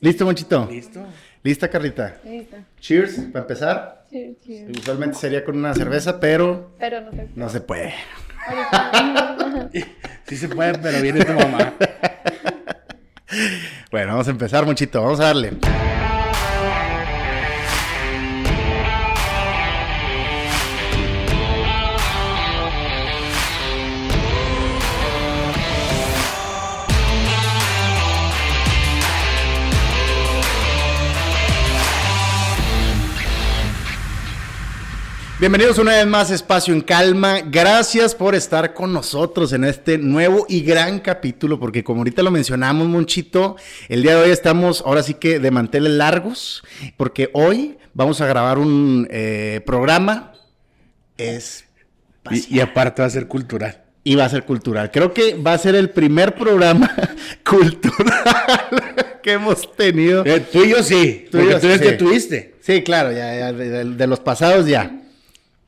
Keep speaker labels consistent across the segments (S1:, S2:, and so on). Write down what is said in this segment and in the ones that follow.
S1: ¿Listo, Monchito?
S2: ¿Listo?
S1: ¿Lista, Carlita?
S3: Listo.
S1: Cheers, para empezar.
S3: Cheers, cheers.
S1: Usualmente sería con una cerveza, pero
S3: Pero no sé.
S1: no se puede.
S2: Sí se puede, pero viene tu mamá.
S1: Bueno, vamos a empezar, Monchito. Vamos a darle. Bienvenidos una vez más a Espacio en Calma. Gracias por estar con nosotros en este nuevo y gran capítulo, porque como ahorita lo mencionamos, Monchito, el día de hoy estamos ahora sí que de manteles largos, porque hoy vamos a grabar un eh, programa. Es
S2: Y, y aparte va a ser cultural.
S1: y va a ser cultural. Creo que va a ser el primer programa cultural que hemos tenido.
S2: Eh, tú y yo sí,
S1: Tú y yo
S2: tú
S1: sí.
S2: que tuviste.
S1: Sí, claro, ya, ya, de- de los pasados ya.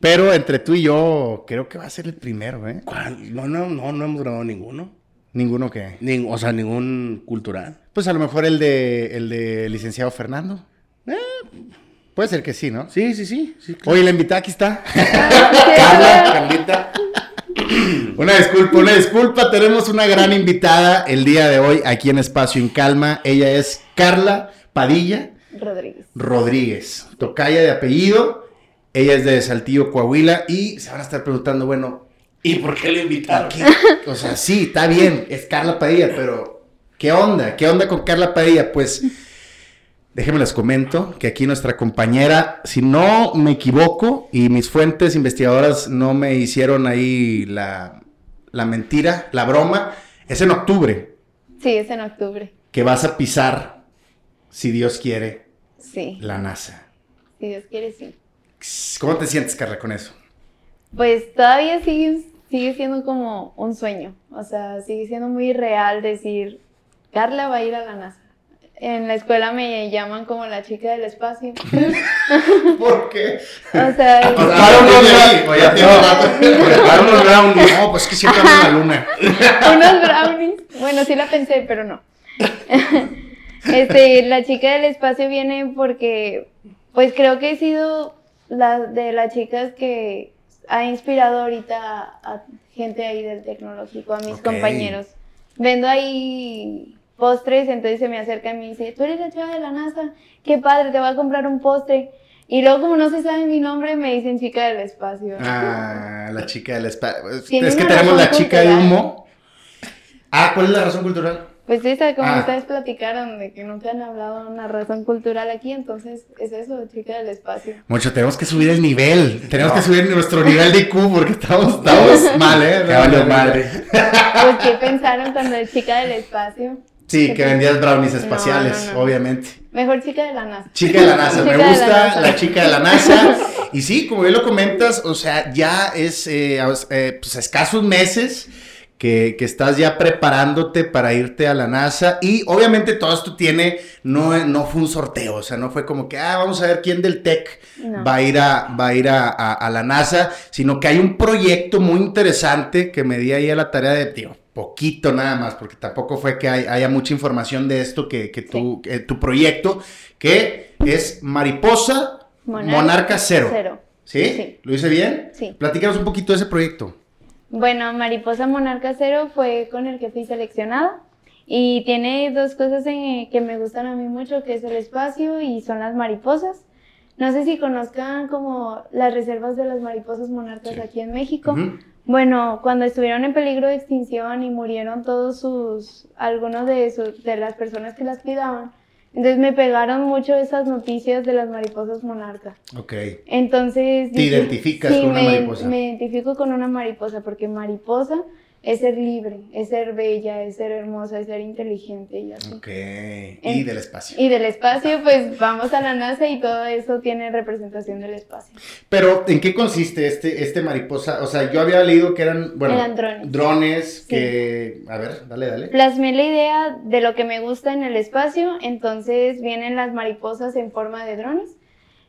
S1: Pero entre tú y yo, creo que va a ser el primero, ¿eh?
S2: ¿Cuál? No, no, no, no hemos grabado ninguno.
S1: Ninguno que.
S2: Ning- o sea, ningún cultural.
S1: Pues a lo mejor el de el de licenciado Fernando.
S2: Eh,
S1: Puede ser que sí, ¿no?
S2: sí, sí, sí. sí claro.
S1: Oye, la invitada aquí está.
S2: Carla, Carlita.
S1: Una disculpa, una disculpa. Tenemos una gran invitada el día de hoy aquí en Espacio en Calma. Ella es Carla Padilla
S3: Rodríguez.
S1: Rodríguez, tocaya de apellido. Ella es de Saltillo, Coahuila. Y se van a estar preguntando, bueno,
S2: ¿Y por qué le invitaron?
S1: ¿Qué? O sea, sí, está bien, es Carla Padilla, pero ¿qué onda? ¿Qué onda con Carla Padilla? Pues déjenme les comento que aquí nuestra compañera, si no me equivoco y mis fuentes investigadoras no me hicieron ahí la, la mentira, la broma, es en octubre
S3: Sí, es en octubre.
S1: que vas a pisar, si Dios quiere,
S3: Sí.
S1: la NASA.
S3: Si Dios quiere, sí.
S1: ¿Cómo te sientes, Carla, con eso?
S3: Pues todavía sigue, sigue siendo como un sueño. O sea, sigue siendo muy real decir, Carla va a ir a la NASA. En la escuela me llaman como la chica del espacio.
S1: ¿Por qué?
S3: O sea,
S2: Prepara unos
S1: ya tiene
S2: No,
S1: rato.
S2: prepara unos brownies.
S1: No, pues es que siempre la luna.
S3: unos brownies. Bueno, sí la pensé, pero no. Este, la chica del espacio viene porque, pues creo que he sido la de las chicas que ha inspirado ahorita a, a gente ahí del tecnológico, a mis compañeros. Vendo ahí postres, entonces se me acerca y me dice, tú eres la chica de la NASA, qué padre, te voy a comprar un postre. Y luego como no se sabe mi nombre, me dicen chica del espacio.
S1: Ah, la chica del espacio. Es que tenemos la chica de
S3: cultural.
S1: humo. Ah, ¿cuál es la razón cultural?
S3: Pues esa, como
S1: Ah.
S3: ustedes platicaron de que nunca han hablado de una razón cultural aquí, entonces es eso, chica del espacio.
S1: Mucho, tenemos que subir el nivel. Tenemos que subir nuestro nivel de IQ porque estamos, estamos mal, ¿eh?
S2: Valió madre.
S3: Pues, ¿qué pensaron cuando es chica del espacio?
S1: Sí, que vendías brownies
S3: No,
S1: espaciales,
S3: no, no.
S1: obviamente.
S3: Mejor chica de la NASA.
S1: Chica de la NASA, me
S3: de la
S1: gusta
S3: NASA.
S1: la chica de la NASA. Y sí, como bien lo comentas, o sea, ya es eh, eh, pues, escasos meses que, que estás ya preparándote para irte a la NASA. Y obviamente todo esto tiene, no, no fue un sorteo, o sea, no fue como que, ah, vamos a ver quién del TEC
S3: No.
S1: va a ir, a, va a, ir a, a- a la NASA, sino que hay un proyecto muy interesante que me di ahí a la tarea de, tío, poquito nada más, porque tampoco fue que hay- haya mucha información de esto, que, que tu, que tu proyecto, que es Mariposa Monarca, Cero.
S3: Cero.
S1: ¿Sí?
S3: Sí.
S1: ¿Lo hice bien?
S3: Sí.
S1: Platícanos un poquito de ese proyecto.
S3: Bueno, Mariposa Monarca Cero fue con el que fui seleccionada y tiene dos cosas en- que me gustan a mí mucho, que es el espacio y son las mariposas. No sé si conozcan como las reservas de las mariposas monarcas
S1: Sí.
S3: aquí en México. Bueno, cuando estuvieron en peligro de extinción y murieron todos sus, algunos de, sus, de las personas que las cuidaban, entonces me pegaron mucho esas noticias de las mariposas monarcas.
S1: Ok.
S3: Entonces...
S1: ¿Te identificas con una
S3: me,
S1: mariposa?
S3: Me identifico con una mariposa porque mariposa es ser libre, es ser bella, es ser hermosa, es ser inteligente y así.
S1: Ok. Y del espacio.
S3: Y del espacio, pues vamos a la NASA y todo eso tiene representación del espacio.
S1: Pero, ¿en qué consiste este, este mariposa? O sea, yo había leído que eran, bueno,
S3: Eran drones.
S1: drones que... A ver, dale, dale.
S3: Plasmé la idea de lo que me gusta en el espacio, entonces vienen las mariposas en forma de drones.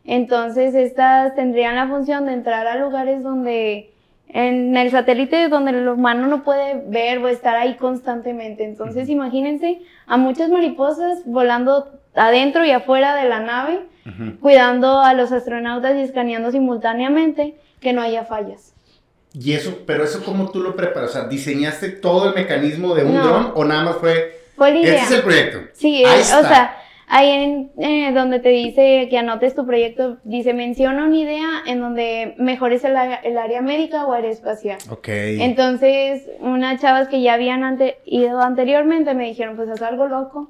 S3: Entonces estas tendrían la función de entrar a lugares donde en el satélite donde el humano no puede ver o estar ahí constantemente. Entonces, imagínense a muchas mariposas volando adentro y afuera de la nave,
S1: Ujú.
S3: cuidando a los astronautas y escaneando simultáneamente que no haya fallas.
S1: Y eso, pero eso cómo tú lo preparas, o sea, ¿diseñaste todo el mecanismo de un
S3: No.
S1: dron o nada más fue,
S3: Fue la idea.
S1: este es el proyecto?
S3: Sí,
S1: Ahí
S3: eh,
S1: está.
S3: o sea, ahí en, eh, donde te dice que anotes tu proyecto, dice menciona una idea en donde mejores el, área- el área médica o aeroespacial.
S1: Ok.
S3: Entonces, unas chavas que ya habían ante- ido anteriormente me dijeron, pues haz algo loco.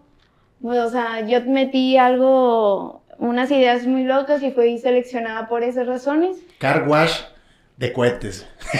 S3: Pues, o sea, yo metí algo, unas ideas muy locas y fui seleccionada por esas razones.
S1: Car wash de cohetes.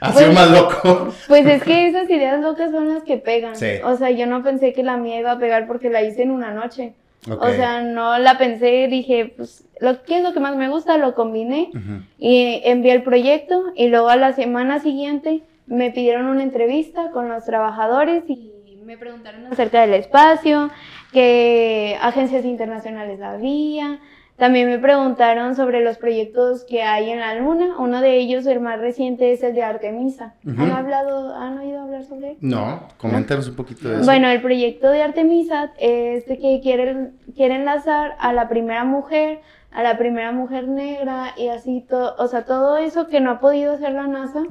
S1: Así
S3: Pues-
S1: más loco.
S3: Pues es que esas ideas locas son las que pegan.
S1: Sí.
S3: O sea, yo no pensé que la mía iba a pegar porque la hice en una noche.
S1: Ok.
S3: O sea, no la pensé, dije, pues, lo, ¿qué es lo que más me gusta? Lo combiné y envié el proyecto y luego a la semana siguiente me pidieron una entrevista con los trabajadores y me preguntaron acerca del espacio, qué agencias internacionales había. También me preguntaron sobre los proyectos que hay en la Luna. Uno de ellos, el más reciente, es el de Artemisa. ¿Han hablado, han oído hablar sobre él?
S1: No, coméntanos un poquito de eso.
S3: Bueno, el proyecto de Artemisa es de que quiere, quiere enlazar a la primera mujer, a la primera mujer negra y así todo, o sea, todo eso que no ha podido hacer la NASA,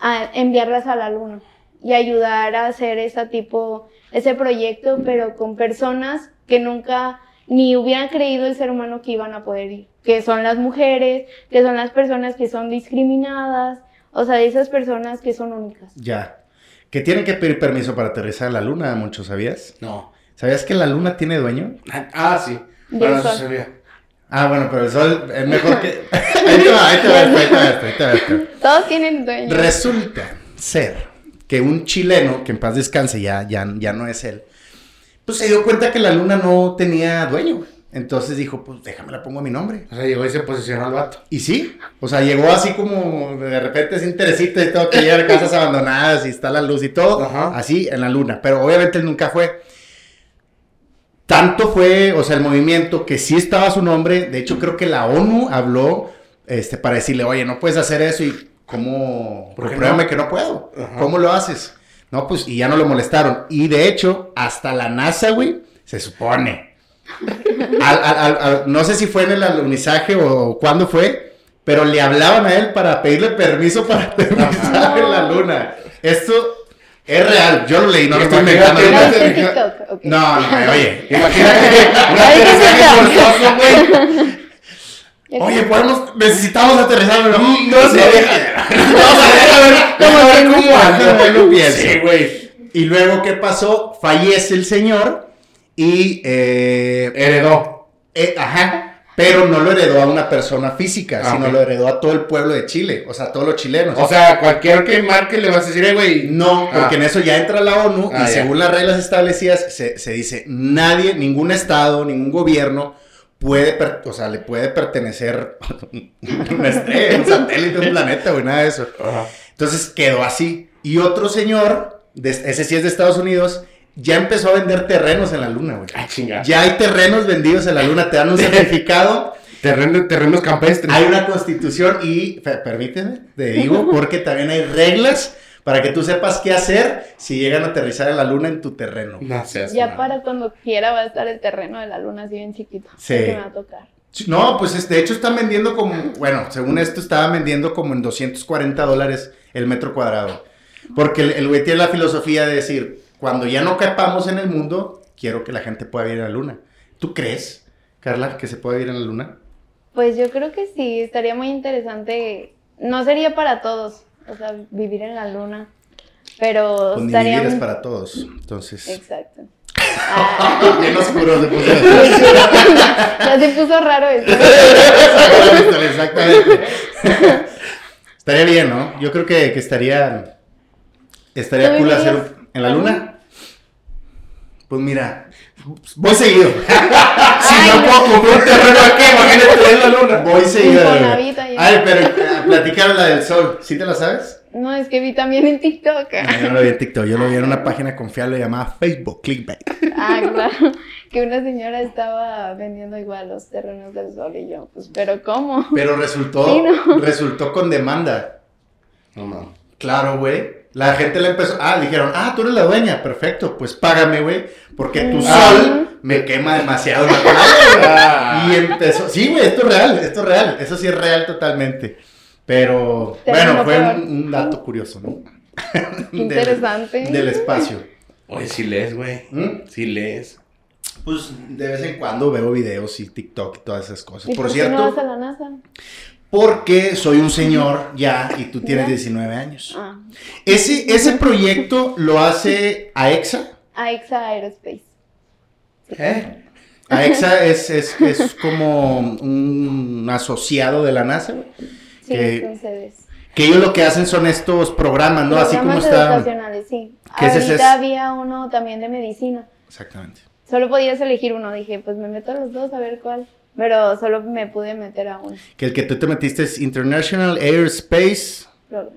S3: a enviarlas a la luna y ayudar a hacer ese tipo, ese proyecto, pero con personas que nunca ni hubieran creído el ser humano que iban a poder ir, que son las mujeres, que son las personas que son discriminadas, o sea, de esas personas que son únicas.
S1: Ya. Que tienen que pedir permiso para aterrizar en la luna, mucho, ¿sabías?
S2: No.
S1: ¿Sabías que la luna tiene dueño?
S2: Ah, sí.
S3: Del
S2: Bueno, eso
S3: sol.
S2: sabía.
S1: Ah, bueno, pero el sol es mejor que... ahí te va, ahí te va, ahí te va, esto, ahí te va esto.
S3: Todos tienen dueño.
S1: Resulta ser que un chileno, que en paz descanse, ya, ya, ya no es él, pues se dio cuenta que la luna no tenía dueño. güey. Entonces dijo, pues déjame la pongo a mi nombre.
S2: O sea, llegó y se posicionó al vato.
S1: Y sí, o sea, llegó así como de repente sin interesito y todo, que llega a casas abandonadas y está la luz y todo,
S2: Ajá.
S1: así en la luna. Pero obviamente él nunca fue. Tanto fue, o sea, el movimiento que sí estaba su nombre. De hecho, creo que la ONU habló este, para decirle, oye, no puedes hacer eso y cómo,
S2: ¿Por qué
S1: compruébame
S2: no?
S1: que no puedo.
S2: Ajá.
S1: ¿Cómo lo haces? No, pues, y ya no lo molestaron. Y de hecho, hasta la NASA, güey, se supone. Al- al- al- al- no sé si fue en el alunizaje o cuándo fue, pero le hablaban a él para pedirle permiso para aterrizar en la luna. Esto es real, yo lo leí, no lo estoy inventando.
S2: Imagínate,
S3: No.
S1: No, no, oye,
S2: Imagínate un forzoso, güey.
S1: Oye, podemos, necesitamos aterrizar, pero
S2: Mm, No sé.
S1: Vamos a ver, a ver,
S3: Como
S1: a ver
S3: que-
S1: cómo anda, pienso.
S2: Sí, güey.
S1: Y luego, ¿qué pasó? Fallece el señor y eh,
S2: Heredó.
S1: Eh, ajá, pero no lo heredó a una persona física,
S2: Ah,
S1: sino lo heredó a todo el pueblo de Chile, o sea, a todos los chilenos.
S2: O sea, cualquier que marque le vas a decir, eh, güey.
S1: no, porque
S2: Ah.
S1: en eso ya entra la ONU
S2: Ah,
S1: y
S2: ya.
S1: según las reglas establecidas se, se dice, nadie, ningún estado, ningún gobierno puede, o sea, le puede pertenecer una estrella, un satélite, un planeta, güey, nada de eso.
S2: Ajá.
S1: Entonces quedó así. Y otro señor, de- ese sí es de Estados Unidos, ya empezó a vender terrenos en la luna, güey.
S2: Ah.
S1: Ya hay terrenos vendidos en la luna, te dan un certificado.
S2: Terreno- terrenos campestres.
S1: Hay una constitución y, per- permíteme, te digo, porque también hay reglas para que tú sepas qué hacer si llegan a aterrizar en la luna en tu terreno.
S2: No seas
S3: Ya
S2: mal.
S3: para cuando quiera va a estar el terreno de la luna así bien chiquito.
S1: Sí.
S3: que me va a tocar.
S1: No, pues es- de hecho están vendiendo como, bueno, según esto estaban vendiendo como en 240 dólares el metro cuadrado. Porque el, güey tiene la filosofía de decir, cuando ya no capamos en el mundo, quiero que la gente pueda vivir en la luna. ¿Tú crees, Carla, que se puede vivir en la luna?
S3: Pues yo creo que sí, estaría muy interesante. No sería para todos, o sea, vivir en la luna. Pero
S1: Pues ni
S3: estaría.
S1: vivir es
S3: muy-
S1: para todos. Entonces...
S3: Exacto. Ah,
S1: Bien oscuro se puso.
S3: ya se puso raro esto.
S1: Exactamente. estaría bien, ¿no? Yo creo que, que estaría. Estaría
S3: ¿Tú
S1: cool hacer en la luna. Pues mira, voy seguido.
S2: Si
S3: Ay,
S2: no
S3: no.
S2: puedo comprar un terreno aquí, imagínate en la luna.
S1: Voy seguido. Ay, pero eh, platicaron la del sol. ¿Sí te la sabes?
S3: No, es que vi también en TikTok.
S1: No, yo no lo vi en TikTok, yo lo vi en una página confiable llamada Facebook, Clickbait.
S3: Ah, claro. Que una señora estaba vendiendo igual los terrenos del sol y yo, pues, pero ¿cómo?
S1: Pero resultó,
S3: Sí, no.
S1: resultó con demanda.
S2: No mames.
S1: Claro, güey. La gente le empezó, ah, dijeron, ah, tú eres la dueña, perfecto, pues págame, güey, porque tu
S3: Mm.
S1: sol me quema demasiado güey. Y empezó, sí, güey, esto es real, esto es real, eso sí es real totalmente. Pero, bueno, fue un, un dato curioso, ¿no?
S3: Interesante.
S1: Del, del espacio.
S2: Oye, si lees, güey.
S1: ¿Mm?
S2: Si lees.
S1: Pues de vez en cuando veo videos y TikTok y todas esas cosas.
S3: ¿Y
S1: Por
S3: qué no vas a
S1: cierto,
S3: la NASA?
S1: Porque soy un señor ya y tú tienes
S3: ¿Ya?
S1: 19 años.
S3: Ah,
S1: Ese, ese proyecto lo hace AEXA.
S3: AEXA Aerospace.
S2: ¿Eh?
S1: AEXA es, es, es como un asociado de la NASA.
S3: Sí,
S1: Que-. Que ellos lo que hacen son estos programas, ¿no? Así como está.
S3: educacionales, sí. Ahorita había uno también de medicina.
S1: Exactamente.
S3: Solo podías elegir uno. Dije, pues me meto a los dos a ver cuál. Pero solo me pude meter a uno.
S1: Que el que tú te metiste es International Airspace.
S3: Pero-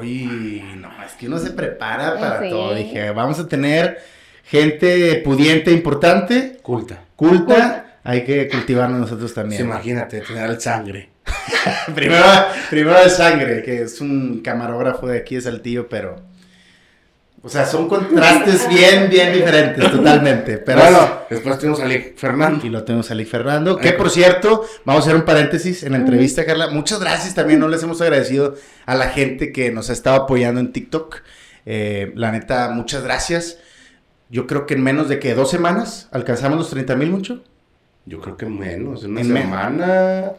S1: Uy, no, es que uno se prepara para
S3: Sí.
S1: todo. Dije, vamos a tener gente pudiente, importante,
S2: Culta.
S1: culta. Hay que cultivarnos nosotros también.
S2: Pues imagínate, tener el sangre.
S1: primero, primero el sangre, que es un camarógrafo de aquí de Saltillo, pero. O sea, son contrastes bien, bien diferentes, totalmente. Pero
S2: bueno, después tenemos a Lee Fernando.
S1: Y lo tenemos a Lee Fernando, que por cierto, vamos a hacer un paréntesis en la entrevista, Carla. Muchas gracias también, no les hemos agradecido a la gente que nos ha estado apoyando en TikTok. Eh, la neta, muchas gracias. Yo creo que en menos de que dos semanas alcanzamos los 30 mil, mucho.
S2: Yo creo que menos. En una
S1: En
S2: semana.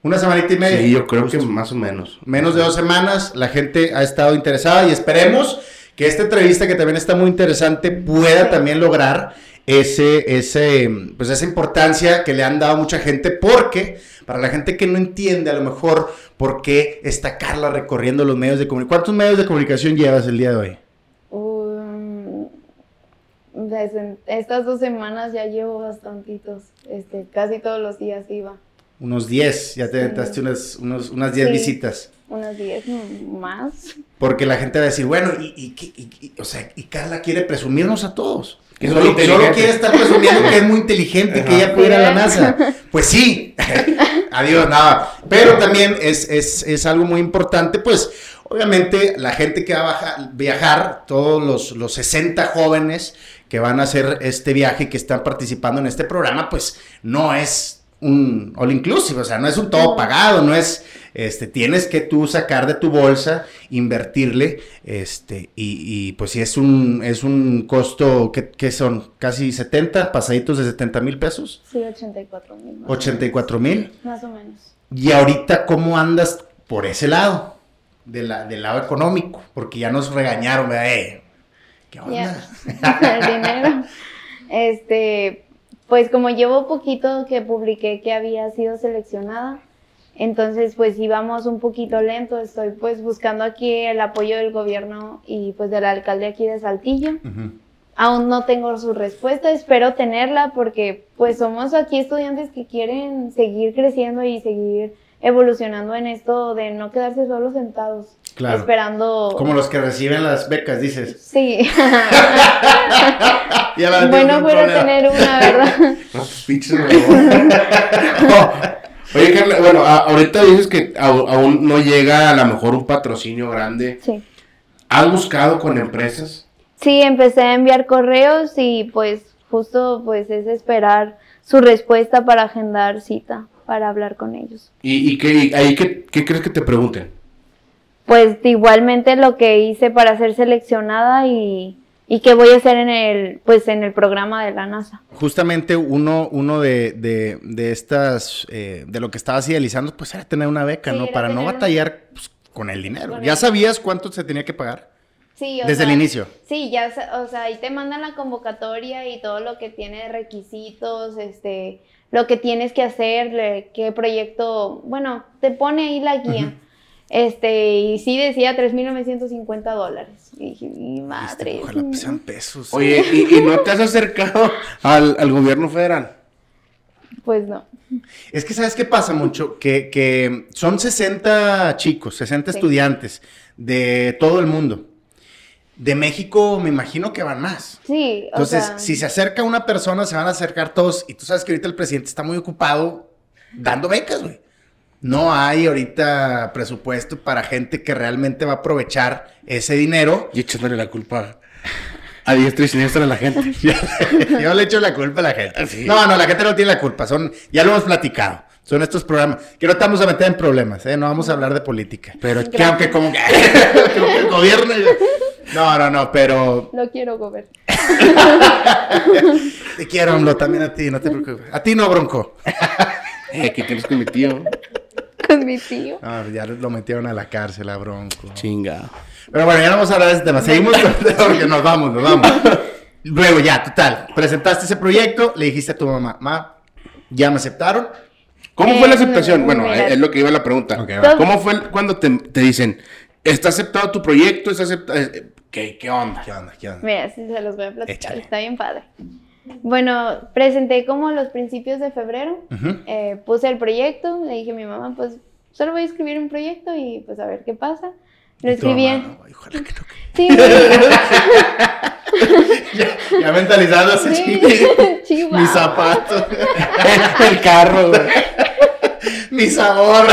S1: Una semanita y media.
S2: Sí, yo creo que más o menos.
S1: Menos de dos semanas, la gente ha estado interesada y esperemos que esta entrevista, que también está muy interesante, pueda también lograr ese, ese, pues esa importancia que le han dado mucha gente, porque para la gente que no entiende a lo mejor por qué está Carla recorriendo los medios de comunicación. ¿Cuántos medios de comunicación llevas el día de hoy?
S3: Um, desde estas dos semanas ya llevo bastantitos. Este, casi todos los días iba.
S1: Unos 10, ya te
S3: Sí.
S1: unas, unos- unas 10
S3: Sí.
S1: visitas.
S3: Unos 10 más.
S1: Porque la gente va a decir, bueno, y, y, qué- y- y- o sea, y Carla quiere presumirnos a todos.
S2: Que es
S1: solo,
S2: muy inteligente.
S1: solo quiere estar presumiendo que es muy inteligente, que
S2: Ajá.
S1: ella puede ir a la NASA. Pues sí, adiós, nada. Pero también es, es, es algo muy importante, pues obviamente la gente que va a baja- viajar, todos los, los 60 jóvenes que van a hacer este viaje y que están participando en este programa, pues no es un all inclusive, o sea, no es un todo pagado, no es, este, tienes que tú sacar de tu bolsa, invertirle, este, y, y, pues si es un, es un costo, que, que son casi 70, pasaditos de 70 mil pesos,
S3: Sí, 84 mil.
S1: 84 mil,
S3: Más o menos.
S1: y ahorita, ¿cómo andas por ese lado? De la, del lado económico, porque ya nos regañaron, ¿verdad? Eh, ¿Qué onda?
S3: Ya. El dinero. Este, pues como llevo poquito que publiqué que había sido seleccionada, entonces pues íbamos un poquito lento. Estoy pues buscando aquí el apoyo del gobierno y pues del alcalde aquí de Saltillo. Aún no tengo su respuesta, espero tenerla porque pues somos aquí estudiantes que quieren seguir creciendo y seguir evolucionando en esto de no quedarse solo sentados
S1: Claro.
S3: esperando.
S1: Como los que reciben las becas, dices.
S3: Sí.
S1: Ya la
S3: bueno, fuera tener una, ¿verdad?
S2: No. Oye, Carla, bueno, a- ahorita dices que aún no llega a lo mejor un patrocinio grande.
S3: Sí.
S2: ¿Has buscado con empresas?
S3: Sí, empecé a enviar correos y pues justo pues es esperar su respuesta para agendar cita para hablar con ellos.
S2: ¿Y, y qué, y ahí qué, qué crees que te pregunten?
S3: Pues igualmente lo que hice para ser seleccionada y, y qué voy a hacer en el pues en el programa de la NASA.
S1: Justamente uno, uno de, de, de estas, eh, de lo que estabas idealizando, pues era tener una beca,
S3: Sí,
S1: ¿no? Para no
S3: una-
S1: batallar pues, con el dinero.
S3: Con
S1: ¿Ya
S3: el-
S1: sabías cuánto se tenía que pagar?
S3: Sí, o
S1: Desde el inicio.
S3: Sí, ya, o sea, ahí te mandan la convocatoria y todo lo que tiene de requisitos, este, lo que tienes que hacer, qué proyecto, bueno, te pone ahí la guía. Este, y sí decía 3.950 dólares. Y dije, mi madre.
S1: Este, ojalá sean pesos.
S2: Oye, ¿y, y no te has acercado al, al gobierno federal?
S3: Pues no.
S1: Es que, ¿sabes qué pasa mucho? Que, que son 60 chicos, 60
S3: Sí.
S1: estudiantes de todo el mundo. De México me imagino que van más.
S3: Sí, o
S1: Entonces,
S3: sea,
S1: si se acerca una persona, se van a acercar todos. Y tú sabes que ahorita el presidente está muy ocupado dando becas, güey. No hay ahorita presupuesto para gente que realmente va a aprovechar ese dinero.
S2: Y echándole la culpa a diestra y siniestra a la gente.
S1: Yo le echo la culpa a la gente.
S2: Sí.
S1: No, no, la gente no tiene la culpa. Son, ya lo hemos platicado. Son estos programas. Que no estamos a meter en problemas, ¿eh? No vamos a hablar de política. Pero que aunque como que, como que el gobierno. No, no, no, pero
S3: no quiero gobernar.
S1: te quiero, AMLO, también a ti, no te preocupes. A ti no, Bronco.
S2: Eh, ¿qué tienes con mi tío?
S3: Con mi tío.
S1: No, ya lo metieron a la cárcel a Bronco.
S2: Chinga.
S1: Pero bueno, ya no vamos a hablar de ese tema. Seguimos con porque nos vamos, nos vamos. Luego ya, total. Presentaste ese proyecto, le dijiste a tu mamá, ma, ya me aceptaron.
S2: ¿Cómo
S3: Eh,
S2: fue la aceptación? Bueno,
S3: mira.
S2: es lo que iba la pregunta.
S1: Ok,
S3: va.
S2: ¿Cómo fue el- cuando te, te dicen, está aceptado tu proyecto? ¿Está aceptado? eh, ¿Qué, ¿Qué onda?
S1: ¿Qué onda? ¿Qué onda?
S3: Mira, sí se los voy a platicar.
S1: Échale.
S3: Está bien padre. Bueno, presenté como los principios de febrero. Eh, puse el proyecto. Le dije a mi mamá, pues solo voy a escribir un proyecto y pues a ver qué pasa. Lo escribí. Sí,
S1: ya, ya mentalizándose,
S3: sí,
S1: sí. Mis zapatos,
S2: el carro, güey.
S1: mi sabor.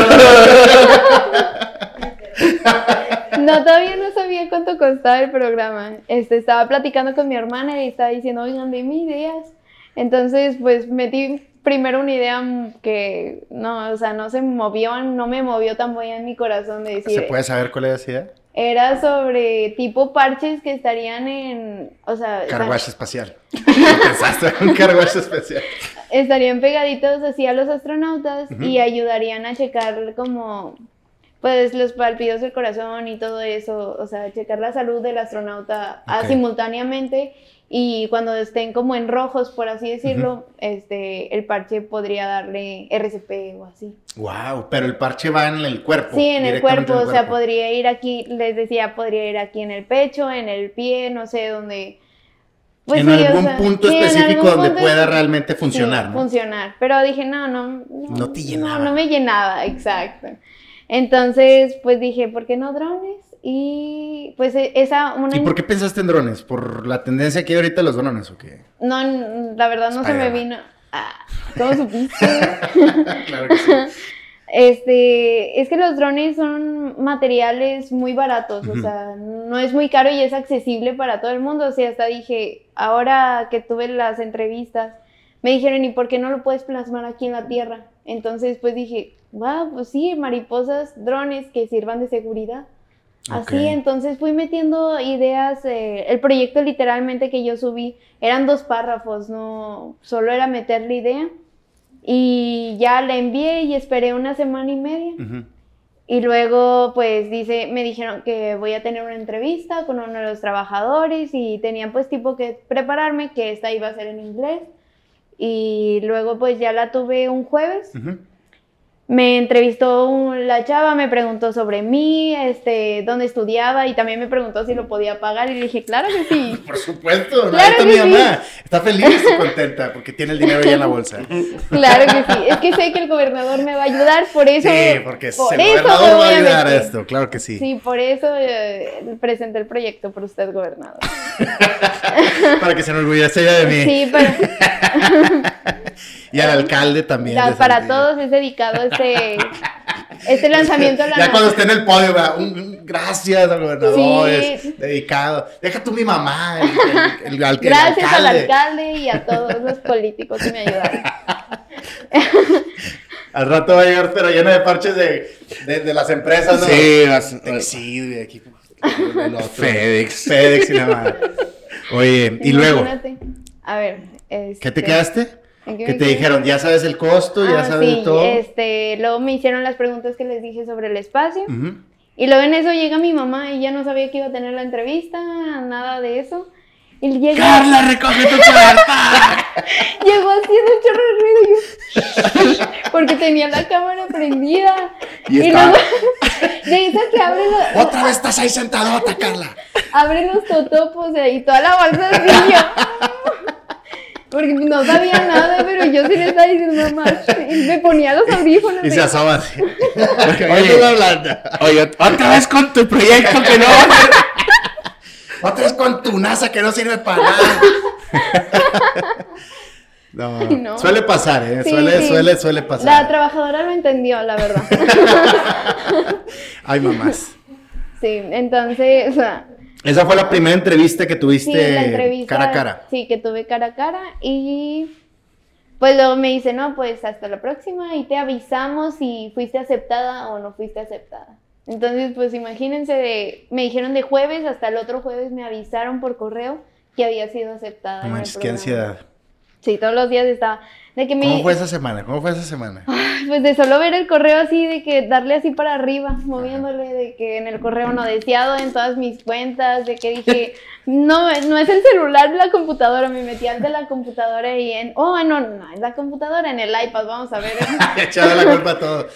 S3: No, todavía no sabía cuánto costaba el programa. Este, estaba platicando con mi hermana y estaba diciendo, oigan, dime ideas. Entonces, pues metí primero una idea que no, o sea, no se movió, no me movió tan muy en mi corazón de
S1: ¿Se
S3: decir.
S1: puede saber cuál es esa idea?
S3: Era sobre tipo parches que estarían en, o sea,
S1: Carwash espacial. Pensaste en un carwash espacial.
S3: estarían pegaditos así a los astronautas y ayudarían a checar como pues los palpitos del corazón y todo eso, o sea, checar la salud del astronauta ah, simultáneamente y cuando estén como en rojos, por así decirlo, este el parche podría darle RCP o así.
S1: Wow, pero el parche va en el cuerpo.
S3: Sí, en el cuerpo,
S1: en
S3: o sea, podría ir aquí, les decía, podría ir aquí en el pecho, en el pie, no sé dónde. Pues
S1: en
S3: sí, o
S1: algún
S3: sea,
S1: punto
S3: sí, en
S1: específico donde pueda realmente funcionar,
S3: sí,
S1: ¿no?
S3: funcionar. Pero dije, no, no, no.
S1: No te llenaba.
S3: No, no me llenaba, exacto. Entonces, pues dije, ¿por qué no drones? Y pues e- esa una
S1: ¿Y por qué pensaste en drones? ¿Por la tendencia que hay ahorita los drones o qué?
S3: no la verdad no se me vino. Ah, ¿Cómo supiste?
S1: claro que sí.
S3: Este, es que los drones son materiales muy baratos, o sea, no es muy caro y es accesible para todo el mundo. O sea, hasta dije, ahora que tuve las entrevistas, me dijeron, ¿y por qué no lo puedes plasmar aquí en la Tierra? Entonces, pues dije, wow, pues sí, mariposas, drones que sirvan de seguridad. Así, entonces fui metiendo ideas. eh, el proyecto literalmente que yo subí eran dos párrafos, no solo era meter la idea. Y ya la envié y esperé una semana y media.
S1: Ujú.
S3: Y luego, pues, dice, me dijeron que voy a tener una entrevista con uno de los trabajadores y tenían pues tipo que prepararme, que esta iba a ser en inglés. Y luego, pues, ya la tuve un jueves.
S1: Ujú.
S3: Me entrevistó un- la chava, me preguntó sobre mí, este, dónde estudiaba y también me preguntó si lo podía pagar y le dije, claro que sí.
S1: Por supuesto,
S3: Claro
S1: está
S3: que
S1: mi
S3: sí.
S1: mamá. Está feliz y contenta porque tiene el dinero ya en la bolsa.
S3: Claro que sí. Es que sé que el gobernador me va a ayudar, por eso.
S1: Sí, porque
S3: por
S1: el
S3: eso
S1: gobernador
S3: me
S1: va a ayudar a esto, claro que sí.
S3: Sí, por eso eh, presenté el proyecto por usted, gobernador.
S1: Para que se enorgullezca ella de mí.
S3: Sí, para,
S1: Y al alcalde también.
S3: la- para todos es dedicado este, este lanzamiento a la
S1: Ya cuando esté en el podio. Un- un gracias al gobernador,
S3: Sí.
S1: es dedicado. Deja tú mi mamá, el, el- el al- el
S3: Gracias al
S1: alcalde.
S3: y a todos los políticos que me ayudaron.
S1: Al rato va a llegar, pero lleno de parches de, de, de las empresas, ¿no?
S2: Sí, vas-
S1: aquí. el otro.
S2: FedEx.
S1: FedEx y la madre. Oye, y luego.
S3: A ver.
S1: ¿qué te
S3: este,
S1: quedaste?
S3: ¿En qué
S1: Que te dijeron, ya sabes el costo, ya
S3: Ah,
S1: sabes
S3: sí,
S1: todo.
S3: Este, luego me hicieron las preguntas que les dije sobre el espacio.
S1: Ujú.
S3: Y luego en eso llega mi mamá y ya no sabía que iba a tener la entrevista, nada de eso. Y llega,
S1: Carla, recoge tu carta.
S3: llegó haciendo un chorro de ruido y yo, porque tenía la cámara prendida.
S2: Y
S3: Y, luego, de esa que abre, la-
S1: Otra vez estás ahí sentadota, Carla.
S3: abre los totopos y toda la bolsa así yo. Porque no sabía nada, pero yo sí le estaba diciendo, mamá, me ponía los audífonos.
S1: Y se asoma así.
S2: Oye.
S1: Oye, hablando.
S2: Oye, otra vez con tu proyecto que no.
S1: Otra vez con tu NASA que no sirve para nada. No,
S3: Ay, no.
S1: suele pasar, ¿eh?
S3: Sí,
S1: suele,
S3: sí.
S1: suele, suele
S3: La
S1: pasar.
S3: trabajadora lo entendió, la verdad.
S1: Ay, mamás.
S3: Sí, entonces, o sea,
S1: Esa fue la primera entrevista que
S3: sí,
S1: tuviste
S3: la entrevista.
S1: cara a cara.
S3: Sí, que tuve cara a cara y pues luego me dice, no, pues hasta la próxima y te avisamos si fuiste aceptada o no fuiste aceptada. Entonces, pues imagínense, de, me dijeron de jueves hasta el otro jueves me avisaron por correo que había sido aceptada.
S1: Manches, qué ansiedad.
S3: Sí, todos los días estaba. De que me,
S1: ¿Cómo fue esa semana? ¿Cómo fue esa semana?
S3: Pues de solo ver el correo así, de que darle así para arriba, moviéndole, de que en el correo no deseado, en todas mis cuentas, de que dije, no, no es el celular la computadora, me metí al de la computadora y en, oh, no, no, es la computadora, en el iPad, vamos a ver.
S1: Echado la culpa a todo.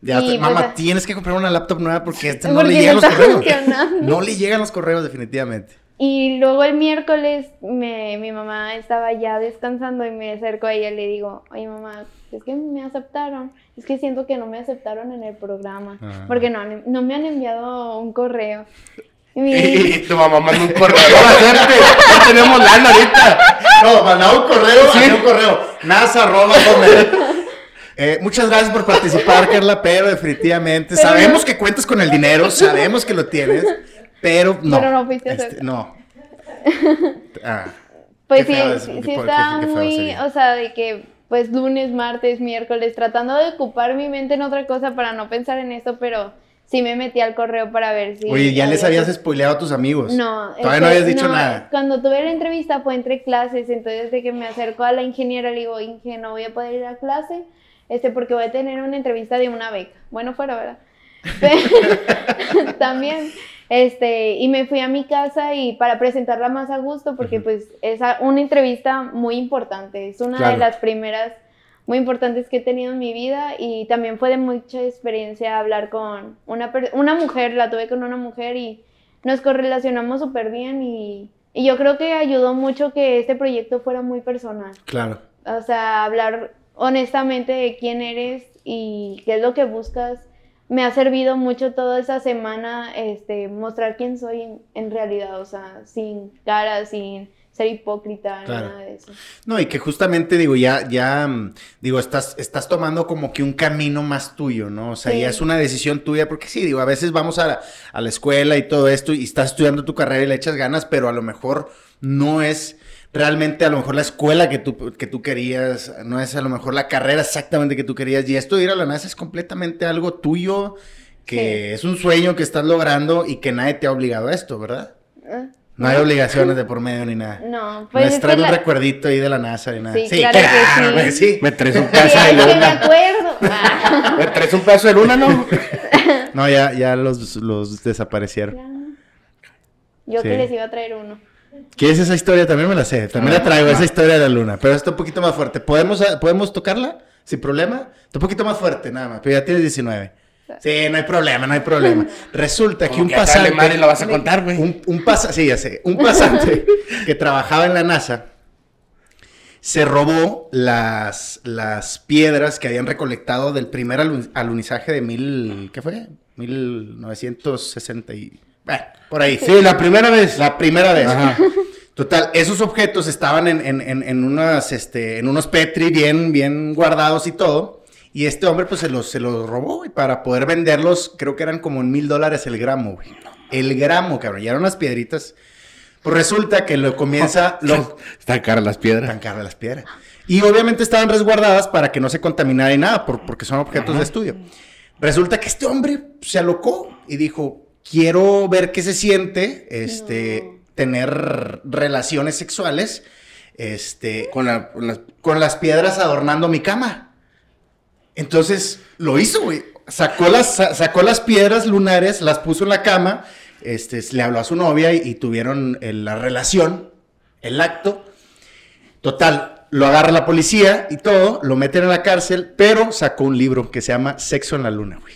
S1: Ya,
S3: Sí,
S1: te- mamá,
S3: pues, ah.
S1: tienes que comprar una laptop nueva porque este no
S3: Porque
S1: le llegan los correos. No le llegan los correos, definitivamente.
S3: Y luego el miércoles me, mi mamá estaba ya descansando y me acerco a ella y le digo, oye mamá, es que me aceptaron, es que siento que no me aceptaron en el programa,
S1: Ah.
S3: porque no, no me han enviado un correo. Y me-
S2: Y tu mamá manda un correo a hacerte. No tenemos lana ahorita.
S1: No, mandaba un correo,
S2: Sí.
S1: un correo. NASA, hotmail. Eh, muchas gracias por participar, Carla, pero definitivamente
S3: Pero
S1: sabemos que cuentas con el dinero, sabemos que lo tienes, pero no.
S3: Pero no fuiste a
S1: Este, no. Ah,
S3: Pues sí,
S1: feo
S3: sí, sí estaba muy,
S1: sería.
S3: o sea, de que pues lunes, martes, miércoles, tratando de ocupar mi mente en otra cosa para no pensar en esto, pero sí me metí al correo para ver si...
S1: Oye, ya les
S3: había-
S1: habías spoileado a tus amigos.
S3: No,
S1: Todavía no habías dicho
S3: no,
S1: nada.
S3: Cuando tuve la entrevista fue entre clases, entonces de que me acerco a la ingeniera le digo, Inge, no voy a poder ir a clase, este, porque voy a tener una entrevista de una beca. Bueno, fuera, ¿verdad? Pero- También, este, y me fui a mi casa y para presentarla más a gusto, porque pues es una entrevista muy importante, es una
S1: Claro.
S3: de las primeras muy importantes que he tenido en mi vida y también fue de mucha experiencia hablar con una, una mujer, la tuve con una mujer y nos correlacionamos súper bien y, y yo creo que ayudó mucho que este proyecto fuera muy personal.
S1: Claro.
S3: O sea, hablar honestamente de quién eres y qué es lo que buscas. Me ha servido mucho toda esa semana este, mostrar quién soy en, en realidad, o sea, sin cara, sin ser hipócrita,
S1: Claro.
S3: nada de eso.
S1: No, y que justamente digo, ya, ya, mm, digo, estás, estás tomando como que un camino más tuyo, ¿no? O sea,
S3: Sí.
S1: ya es una decisión tuya, porque sí, digo, a veces vamos a la, a la escuela y todo esto, y estás estudiando tu carrera y le echas ganas, pero a lo mejor no es realmente a lo mejor la escuela que tú, que tú querías, no es a lo mejor la carrera exactamente que tú querías, y esto de ir a la NASA es completamente algo tuyo, que
S3: Sí.
S1: es un sueño que estás logrando y que nadie te ha obligado a esto, ¿verdad?
S3: Ah,
S1: No hay obligaciones de por medio ni nada.
S3: No,
S1: Pues
S3: pues
S1: no es
S3: es que
S1: traer un
S3: la-
S1: recuerdito ahí de la NASA ni nada.
S3: Sí, claro que sí.
S1: güey, sí.
S2: Me traes un
S3: Sí,
S2: pedazo de
S3: que me
S2: luna.
S3: acuerdo. Ah.
S2: Me traes un pedazo de luna, ¿no?
S1: No, ya, ya los, los desaparecieron.
S3: Yo
S1: Sí.
S3: que les iba a traer uno.
S1: ¿Quieres esa historia? También me la sé. También la traigo, esa historia de la luna. Pero está un poquito más fuerte. ¿Podemos, ¿podemos tocarla? Sin problema. Está un poquito más fuerte, nada más. Pero ya tienes 19. Sí, no hay problema, no hay problema. Resulta que un
S2: que
S1: pasante...
S2: madre lo vas a contar, güey.
S1: Un, un pasa- sí, ya sé. Un pasante que trabajaba en la NASA se robó las, las piedras que habían recolectado del primer alu- alunizaje de mil... ¿Qué fue? 1960 y... Bueno, por ahí.
S2: Sí, la primera vez.
S1: La primera vez.
S2: Ajá.
S1: Total, esos objetos estaban en, en, en, en unas, este, en unos Petri bien, bien guardados y todo. Y este hombre, pues, se los, se los robó, y para poder venderlos, creo que eran como en mil dólares el gramo, güey. El gramo, cabrón. Y eran unas piedritas. Pues resulta que lo comienza, lo,
S2: Están caras las piedras.
S1: tan caras las piedras. Y obviamente estaban resguardadas para que no se contaminara y nada, por- porque son objetos de estudio. Resulta que este hombre se alocó y dijo, quiero ver qué se siente, este,
S3: No.
S1: tener relaciones sexuales, este,
S2: Con, la, con las...
S1: con las piedras adornando mi cama. Entonces lo hizo, güey. Sacó las, sa- sacó las piedras lunares, las puso en la cama, este, le habló a su novia y, y tuvieron eh, la relación, el acto. Total, lo agarra la policía y todo, lo meten en la cárcel, pero sacó un libro que se llama Sexo en la Luna, güey.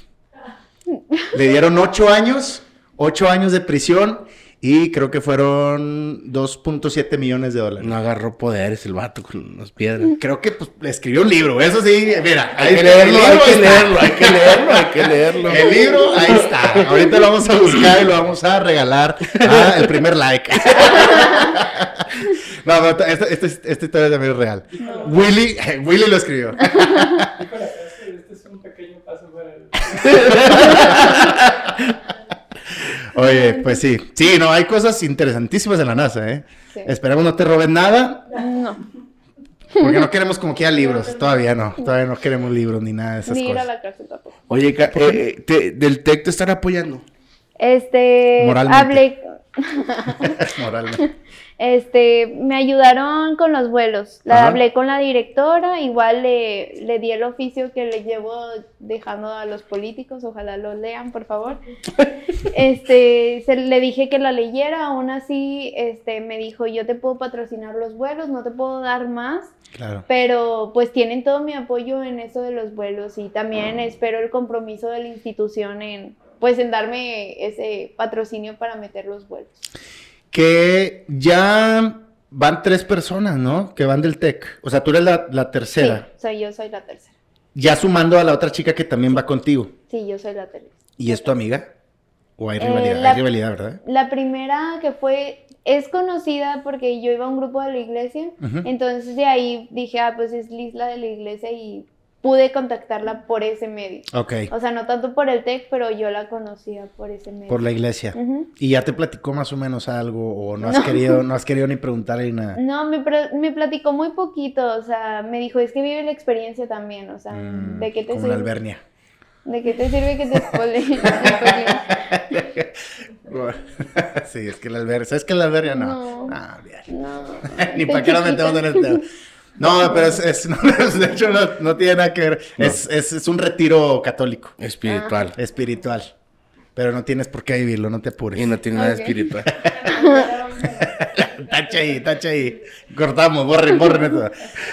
S1: Le dieron ocho años, ocho años de prisión y creo que fueron 2.7 millones de dólares.
S2: No agarró poderes el vato con las piedras.
S1: Creo que pues, le escribió un libro, eso sí, mira,
S2: Hay que
S1: el
S2: leerlo,
S1: libro
S2: hay que
S1: está.
S2: leerlo, hay que leerlo, hay que leerlo.
S1: El libro, ahí está. Ahorita lo vamos a buscar y lo vamos a regalar a el primer like. No, no, esta, esta, esta historia también es real. Willy, Willy lo escribió.
S4: Híjole, este, este es un pequeño paso para el...
S1: Oye, pues sí. Sí, no, hay cosas interesantísimas en la NASA, ¿eh?
S3: Sí.
S1: Esperamos no te roben nada,
S3: No,
S1: porque no queremos como que haya libros. Todavía no, todavía no queremos libros ni nada de esas
S3: ni ir a
S1: cosas.
S3: la cárcel tampoco.
S2: Oye, eh, te- del TEC te están apoyando.
S3: Este,
S1: Moralmente.
S3: hablé,
S1: Moralmente.
S3: Este, me ayudaron con los vuelos. La
S1: Ajá.
S3: hablé con la directora, igual le, le di el oficio que le llevo dejando a los políticos, ojalá lo lean, por favor. Este, se, le dije que la leyera, aún así, este, me dijo, yo te puedo patrocinar los vuelos, no te puedo dar más,
S1: Claro.
S3: pero pues tienen todo mi apoyo en eso de los vuelos y también espero el compromiso de la institución en, pues en darme ese patrocinio para meter los vuelos.
S1: Que ya van tres personas, ¿no? Que van del TEC. O sea, tú eres la, la tercera.
S3: Sí, soy yo soy la tercera.
S1: Ya sumando a la otra chica que también va contigo.
S3: Sí, yo soy la tercera.
S1: ¿Y es tu amiga? ¿O hay
S3: Eh,
S1: rivalidad?
S3: la-
S1: Hay rivalidad, ¿verdad?
S3: La primera que fue, es conocida porque yo iba a un grupo de la iglesia, entonces de ahí dije, ah, pues es Lisla de la iglesia y pude contactarla por ese medio.
S1: Ok.
S3: O sea, no tanto por el TEC, pero yo la conocía por ese medio.
S1: Por la iglesia. ¿Y ya te platicó más o menos algo? ¿O no has
S3: No.
S1: querido, no has querido ni preguntarle ni nada?
S3: No, me, me platicó muy poquito, o sea, me dijo, es que vive la experiencia también, o sea,
S1: Mm,
S3: ¿de qué te
S1: como
S3: sirve?
S1: albernia.
S3: ¿De qué te sirve que te spoile?
S1: sí, es que la albernia. ¿Sabes qué es la albernia? No.
S3: No.
S1: Ah,
S3: no.
S1: Ni para qué nos metemos en el tema. No, pero es, es- no, de hecho no, no tiene nada que ver. Es, es, es un retiro católico,
S2: Espiritual.
S1: espiritual. Pero no tienes por qué vivirlo, no te apures.
S2: Y no tiene nada espiritual.
S1: Tacha ahí, tacha ahí. Cortamos, borren, borren eso.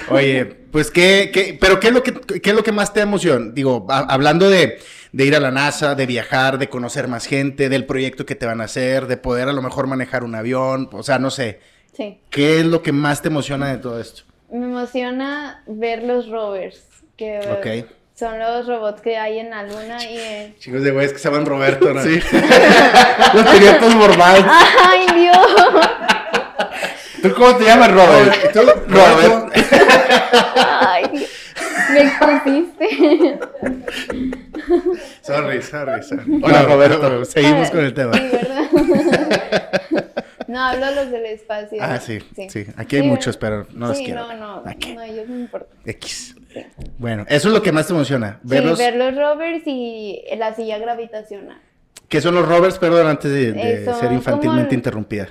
S1: Oye, pues qué, qué, pero qué es lo que, qué es lo que más te emociona? Digo, a- hablando de, de ir a la NASA, de viajar, de conocer más gente, del proyecto que te van a hacer, de poder a lo mejor manejar un avión, o sea, no sé.
S3: Sí,
S1: ¿Qué es lo que más te emociona de todo esto?
S3: Me emociona ver los rovers, que son los robots que hay en la luna y en...
S1: Chicos de güeyes que se llaman Roberto, ¿no?
S2: Sí. Los tenía todos mormados.
S3: ¡Ay, Dios!
S2: ¿Tú cómo te llamas, Robert?
S1: ¿Tú, Roberto?
S3: ¡Ay, Dios! Me expusiste.
S1: Sorry, sorry, sorry.
S2: Hola, Roberto.
S1: Seguimos con el tema.
S3: Sí, ¿verdad? No, hablo de los del espacio.
S1: Ah, sí, sí. Aquí hay
S3: Sí,
S1: muchos, pero no los quiero.
S3: no, no,
S1: ¿A
S3: no, ellos no importan.
S1: X. Bueno, eso es lo que más te emociona.
S3: Sí,
S1: Verlos.
S3: ver los rovers y la silla gravitacional.
S1: ¿Qué son los rovers? Perdón, antes de, de
S3: Eh,
S1: ser infantilmente interrumpida.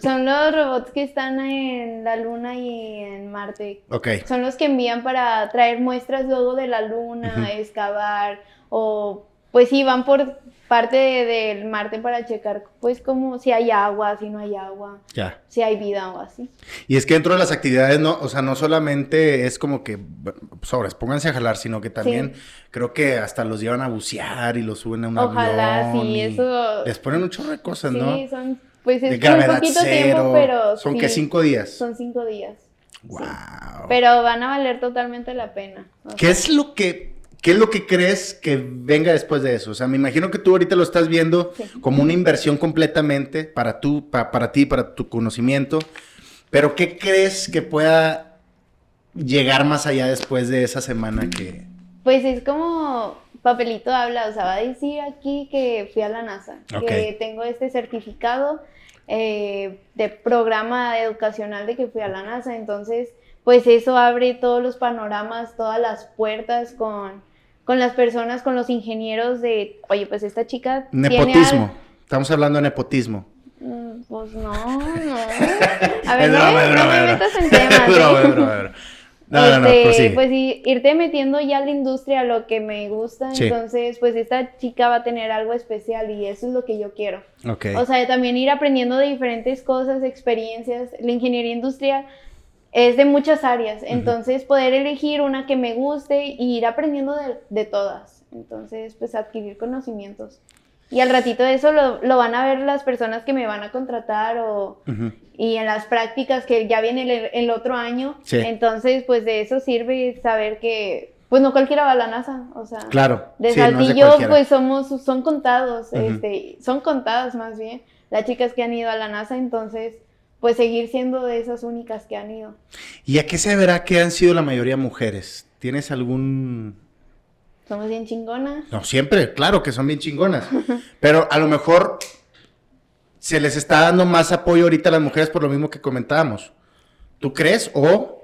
S3: Son los robots que están en la luna y en Marte.
S1: Ok.
S3: Son los que envían para traer muestras luego de la luna, excavar o pues sí, van por parte de- del Marte para checar pues como si hay agua, si no hay agua,
S1: Ya.
S3: si hay vida o así.
S1: Y es que dentro de las actividades, no, o sea, no solamente es como que sobres, pónganse a jalar, sino que también creo que hasta los llevan a bucear y los suben a un
S3: Ojalá,
S1: avión.
S3: sí, eso-
S1: Les ponen un chorro de cosas,
S3: sí,
S1: ¿no?
S3: son pues
S1: De
S3: es
S1: gravedad
S3: poquito
S1: cero.
S3: tiempo, pero
S1: Son
S3: sí,
S1: que cinco días.
S3: Son cinco días.
S1: Wow.
S3: Pero van a valer totalmente la pena.
S1: ¿Qué es lo que qué es lo que crees que venga después de eso? O sea, me imagino que tú ahorita lo estás viendo
S3: Sí.
S1: como una inversión completamente para tú, pa- para ti, para tu conocimiento. Pero ¿qué crees que pueda llegar más allá después de esa semana que
S3: Pues es como papelito habla, o sea, va a decir aquí que fui a la NASA, que tengo este certificado eh, de programa educacional de que fui a la NASA, entonces pues eso abre todos los panoramas, todas las puertas con, con las personas, con los ingenieros de, oye, pues esta chica tiene
S1: nepotismo?
S3: al-
S1: Estamos hablando de nepotismo.
S3: Mm, Pues no, no. A ver, no,
S1: broma,
S3: no me metas en temas. ¿eh?
S1: No, no, no,
S3: Este,
S1: prosigue.
S3: pues sí, irte metiendo ya a la industria lo que me gusta,
S1: Sí.
S3: entonces pues esta chica va a tener algo especial y eso es lo que yo quiero.
S1: Ok.
S3: O sea, también ir aprendiendo de diferentes cosas, experiencias. La ingeniería industrial es de muchas áreas, entonces poder elegir una que me guste y ir aprendiendo de, de todas. Entonces, pues adquirir conocimientos Y al ratito de eso lo, lo van a ver las personas que me van a contratar o... Y en las prácticas que ya viene el, el otro año.
S1: Sí.
S3: Entonces, pues de eso sirve saber que, pues no cualquiera va a la NASA. O sea,
S1: Claro.
S3: de
S1: sí,
S3: Saltillo, pues somos, son contados, este, son contadas más bien las chicas que han ido a la NASA, entonces, pues seguir siendo de esas únicas que han ido.
S1: ¿Y a qué se verá que han sido la mayoría mujeres? ¿Tienes algún
S3: Somos bien chingonas.
S1: No, siempre, claro que son bien chingonas. Pero a lo mejor se les está dando más apoyo ahorita a las mujeres por lo mismo que comentábamos. ¿Tú crees? O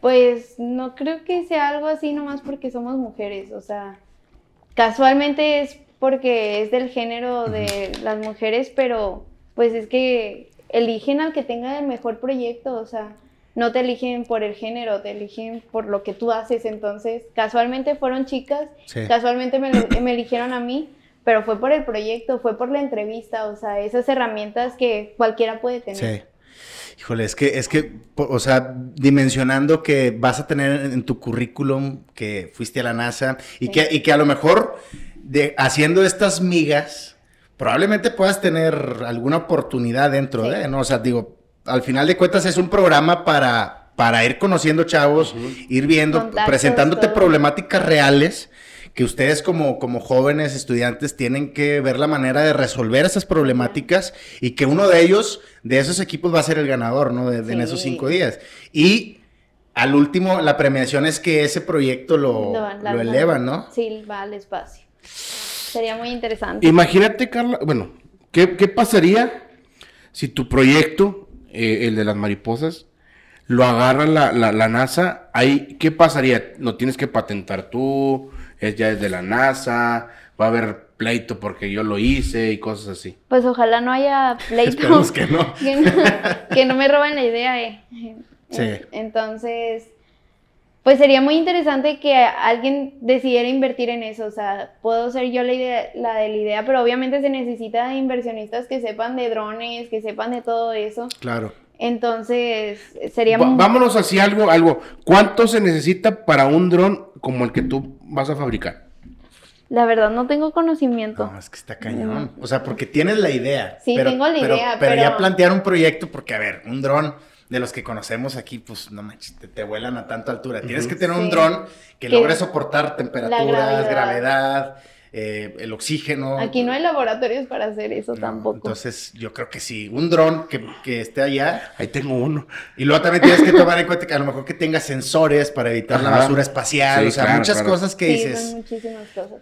S3: Pues no creo que sea algo así nomás porque somos mujeres, o sea, casualmente es porque es del género de las mujeres, pero pues es que eligen al que tenga el mejor proyecto, o sea, no te eligen por el género, te eligen por lo que tú haces, entonces casualmente fueron chicas,
S1: Sí.
S3: casualmente me, me eligieron a mí, pero fue por el proyecto, fue por la entrevista, o sea, esas herramientas que cualquiera puede tener.
S1: Sí. Híjole, es que, es que, o sea, dimensionando que vas a tener en tu currículum que fuiste a la NASA y,
S3: Sí.
S1: que, y que a lo mejor de, haciendo estas migas, probablemente puedas tener alguna oportunidad dentro
S3: Sí.
S1: de, ¿no? O sea, digo, al final de cuentas es un programa para, para ir conociendo chavos, ir viendo,
S3: Contactos,
S1: presentándote
S3: todo.
S1: problemáticas reales que ustedes como, como jóvenes estudiantes tienen que ver la manera de resolver esas problemáticas y que uno de ellos, de esos equipos, va a ser el ganador, ¿no? De, de en esos cinco días. Y al último, la premiación es que ese proyecto lo,
S3: Lo-
S1: lo elevan, ¿no?
S3: Sí, va al espacio. Sería muy interesante.
S2: Imagínate, Carla, bueno, ¿qué, qué pasaría si tu proyecto, eh, el de las mariposas, lo agarra la, la, la NASA? Ahí, ¿qué pasaría? ¿Lo tienes que patentar tú? ¿Es ya es de la NASA? ¿Va a haber pleito porque yo lo hice y cosas así?
S3: Pues ojalá no haya pleito.
S1: Esperemos que no.
S3: que no, que no me roben la idea. eh.
S1: Sí.
S3: Entonces, pues sería muy interesante que alguien decidiera invertir en eso. O sea, puedo ser yo la, idea, la de la idea, pero obviamente se necesita de inversionistas que sepan de drones, que sepan de todo eso.
S1: Claro.
S3: Entonces, sería
S2: Va-
S3: muy...
S2: vámonos así algo, algo. ¿Cuánto se necesita para un dron como el que tú vas a fabricar?
S3: La verdad, no tengo conocimiento.
S1: No, es que está cañón. O sea, porque tienes la idea.
S3: Sí, tengo la
S1: pero-
S3: idea,
S1: Pero, ya
S3: pero-
S1: plantear un proyecto, porque a ver, un dron de los que conocemos aquí, pues no manches, te, te vuelan a tanta altura. Tienes que tener un dron que,
S3: Que-
S1: logre soportar temperaturas, gravedad,
S3: gravedad.
S1: eh, el oxígeno.
S3: Aquí no hay laboratorios para hacer eso
S1: No,
S3: tampoco.
S1: Entonces, yo creo que sí, un dron que, que esté allá.
S2: Ahí tengo uno.
S1: Y luego también tienes que tomar en cuenta que a lo mejor que tenga sensores para evitar la basura espacial.
S2: Sí,
S1: o sea,
S2: claro,
S1: muchas
S2: claro.
S1: cosas que
S3: sí,
S1: dices.
S3: son muchísimas cosas.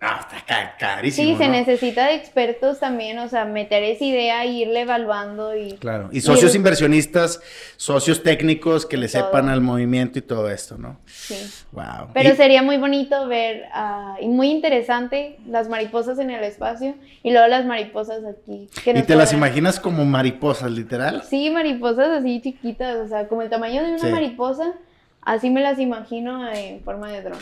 S1: Ah, está ca- carísimo.
S3: Sí, se
S1: ¿no?
S3: necesita de expertos también, o sea, meter esa idea e irle evaluando y...
S1: Claro. Y socios
S3: el-
S1: inversionistas, socios técnicos que le
S3: Todo.
S1: sepan al movimiento y todo esto, ¿no?
S3: Sí.
S1: Wow.
S3: Pero
S1: y,
S3: sería muy bonito ver ah, y muy interesante las mariposas en el espacio y luego las mariposas aquí. que
S1: y te las
S3: podrán-
S1: imaginas como mariposas, literal.
S3: Sí, mariposas así chiquitas, o sea, como el tamaño de una
S1: Sí.
S3: mariposa, así me las imagino en forma de dron.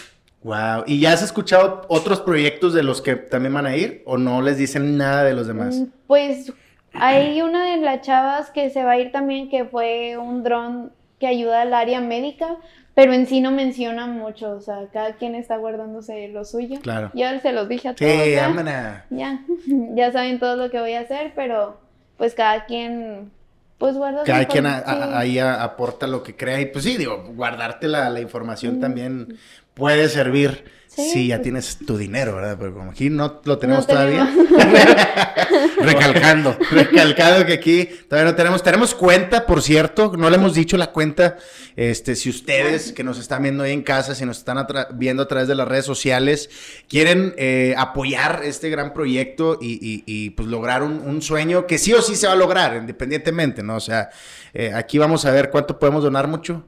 S1: Wow. ¿Y ya has escuchado otros proyectos de los que también van a ir? ¿O no les dicen nada de los demás?
S3: Mm, Pues hay una de las chavas que se va a ir también que fue un dron que ayuda al área médica, pero en sí no menciona mucho, o sea, cada quien está guardándose lo suyo.
S1: Claro.
S3: Ya se los dije a todos.
S1: Sí,
S3: ya, ya, ya saben todo lo que voy a hacer, pero pues cada quien pues guarda
S1: Cada quien a- a- ahí a- aporta lo que crea. Y pues sí, digo, guardarte la, la información
S3: Mm.
S1: también puede servir
S3: Sí,
S1: si ya
S3: pues-
S1: tienes tu dinero, ¿verdad? Pero como aquí no lo tenemos
S3: No
S1: todavía.
S2: Recalcando.
S1: Recalcado que aquí todavía no tenemos. Tenemos cuenta, por cierto. No le hemos dicho la cuenta. Este, si ustedes que nos están viendo ahí en casa, si nos están atra- viendo a través de las redes sociales, quieren eh, apoyar este gran proyecto y, y- y, pues lograr un, un sueño que sí o sí se va a lograr, independientemente, ¿no? O sea, eh, aquí vamos a ver cuánto podemos donar mucho.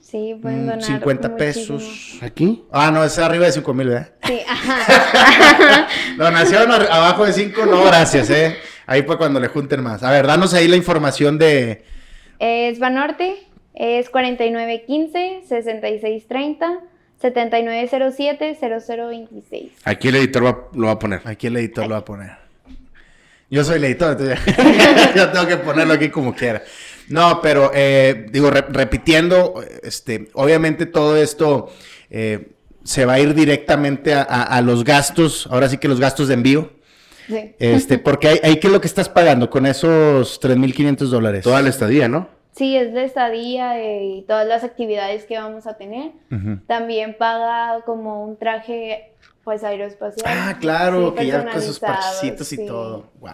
S3: Sí, pueden
S1: Mm,
S3: donar
S1: 50
S3: muchísimo.
S1: pesos.
S2: ¿Aquí?
S1: Ah, no, es arriba de 5 mil, ¿verdad?
S3: Sí, ajá.
S1: Donación abajo de 5, no, gracias, ¿eh? Ahí fue cuando le junten más. A ver, danos ahí la información de...
S3: Es Banorte, es 4915-6630, 7907-0026.
S2: Aquí el editor va- lo va a poner.
S1: Aquí el editor lo va a poner. Yo soy el editor, entonces ya- yo tengo que ponerlo aquí como quiera. No, pero eh, digo, re- repitiendo, este, obviamente todo esto eh, se va a ir directamente a, a- a los gastos, ahora sí que los gastos de envío.
S3: Sí.
S1: Este, porque ahí, ahí, ¿qué es lo que estás pagando con esos 3.500 dólares?
S2: Toda la estadía, ¿no?
S3: Sí, es la estadía eh, y todas las actividades que vamos a tener. También paga como un traje, pues, aeroespacial.
S1: Ah, claro,
S3: Sí,
S1: que ya con sus
S3: personalizado,
S1: parchecitos y
S3: sí.
S1: todo. Wow.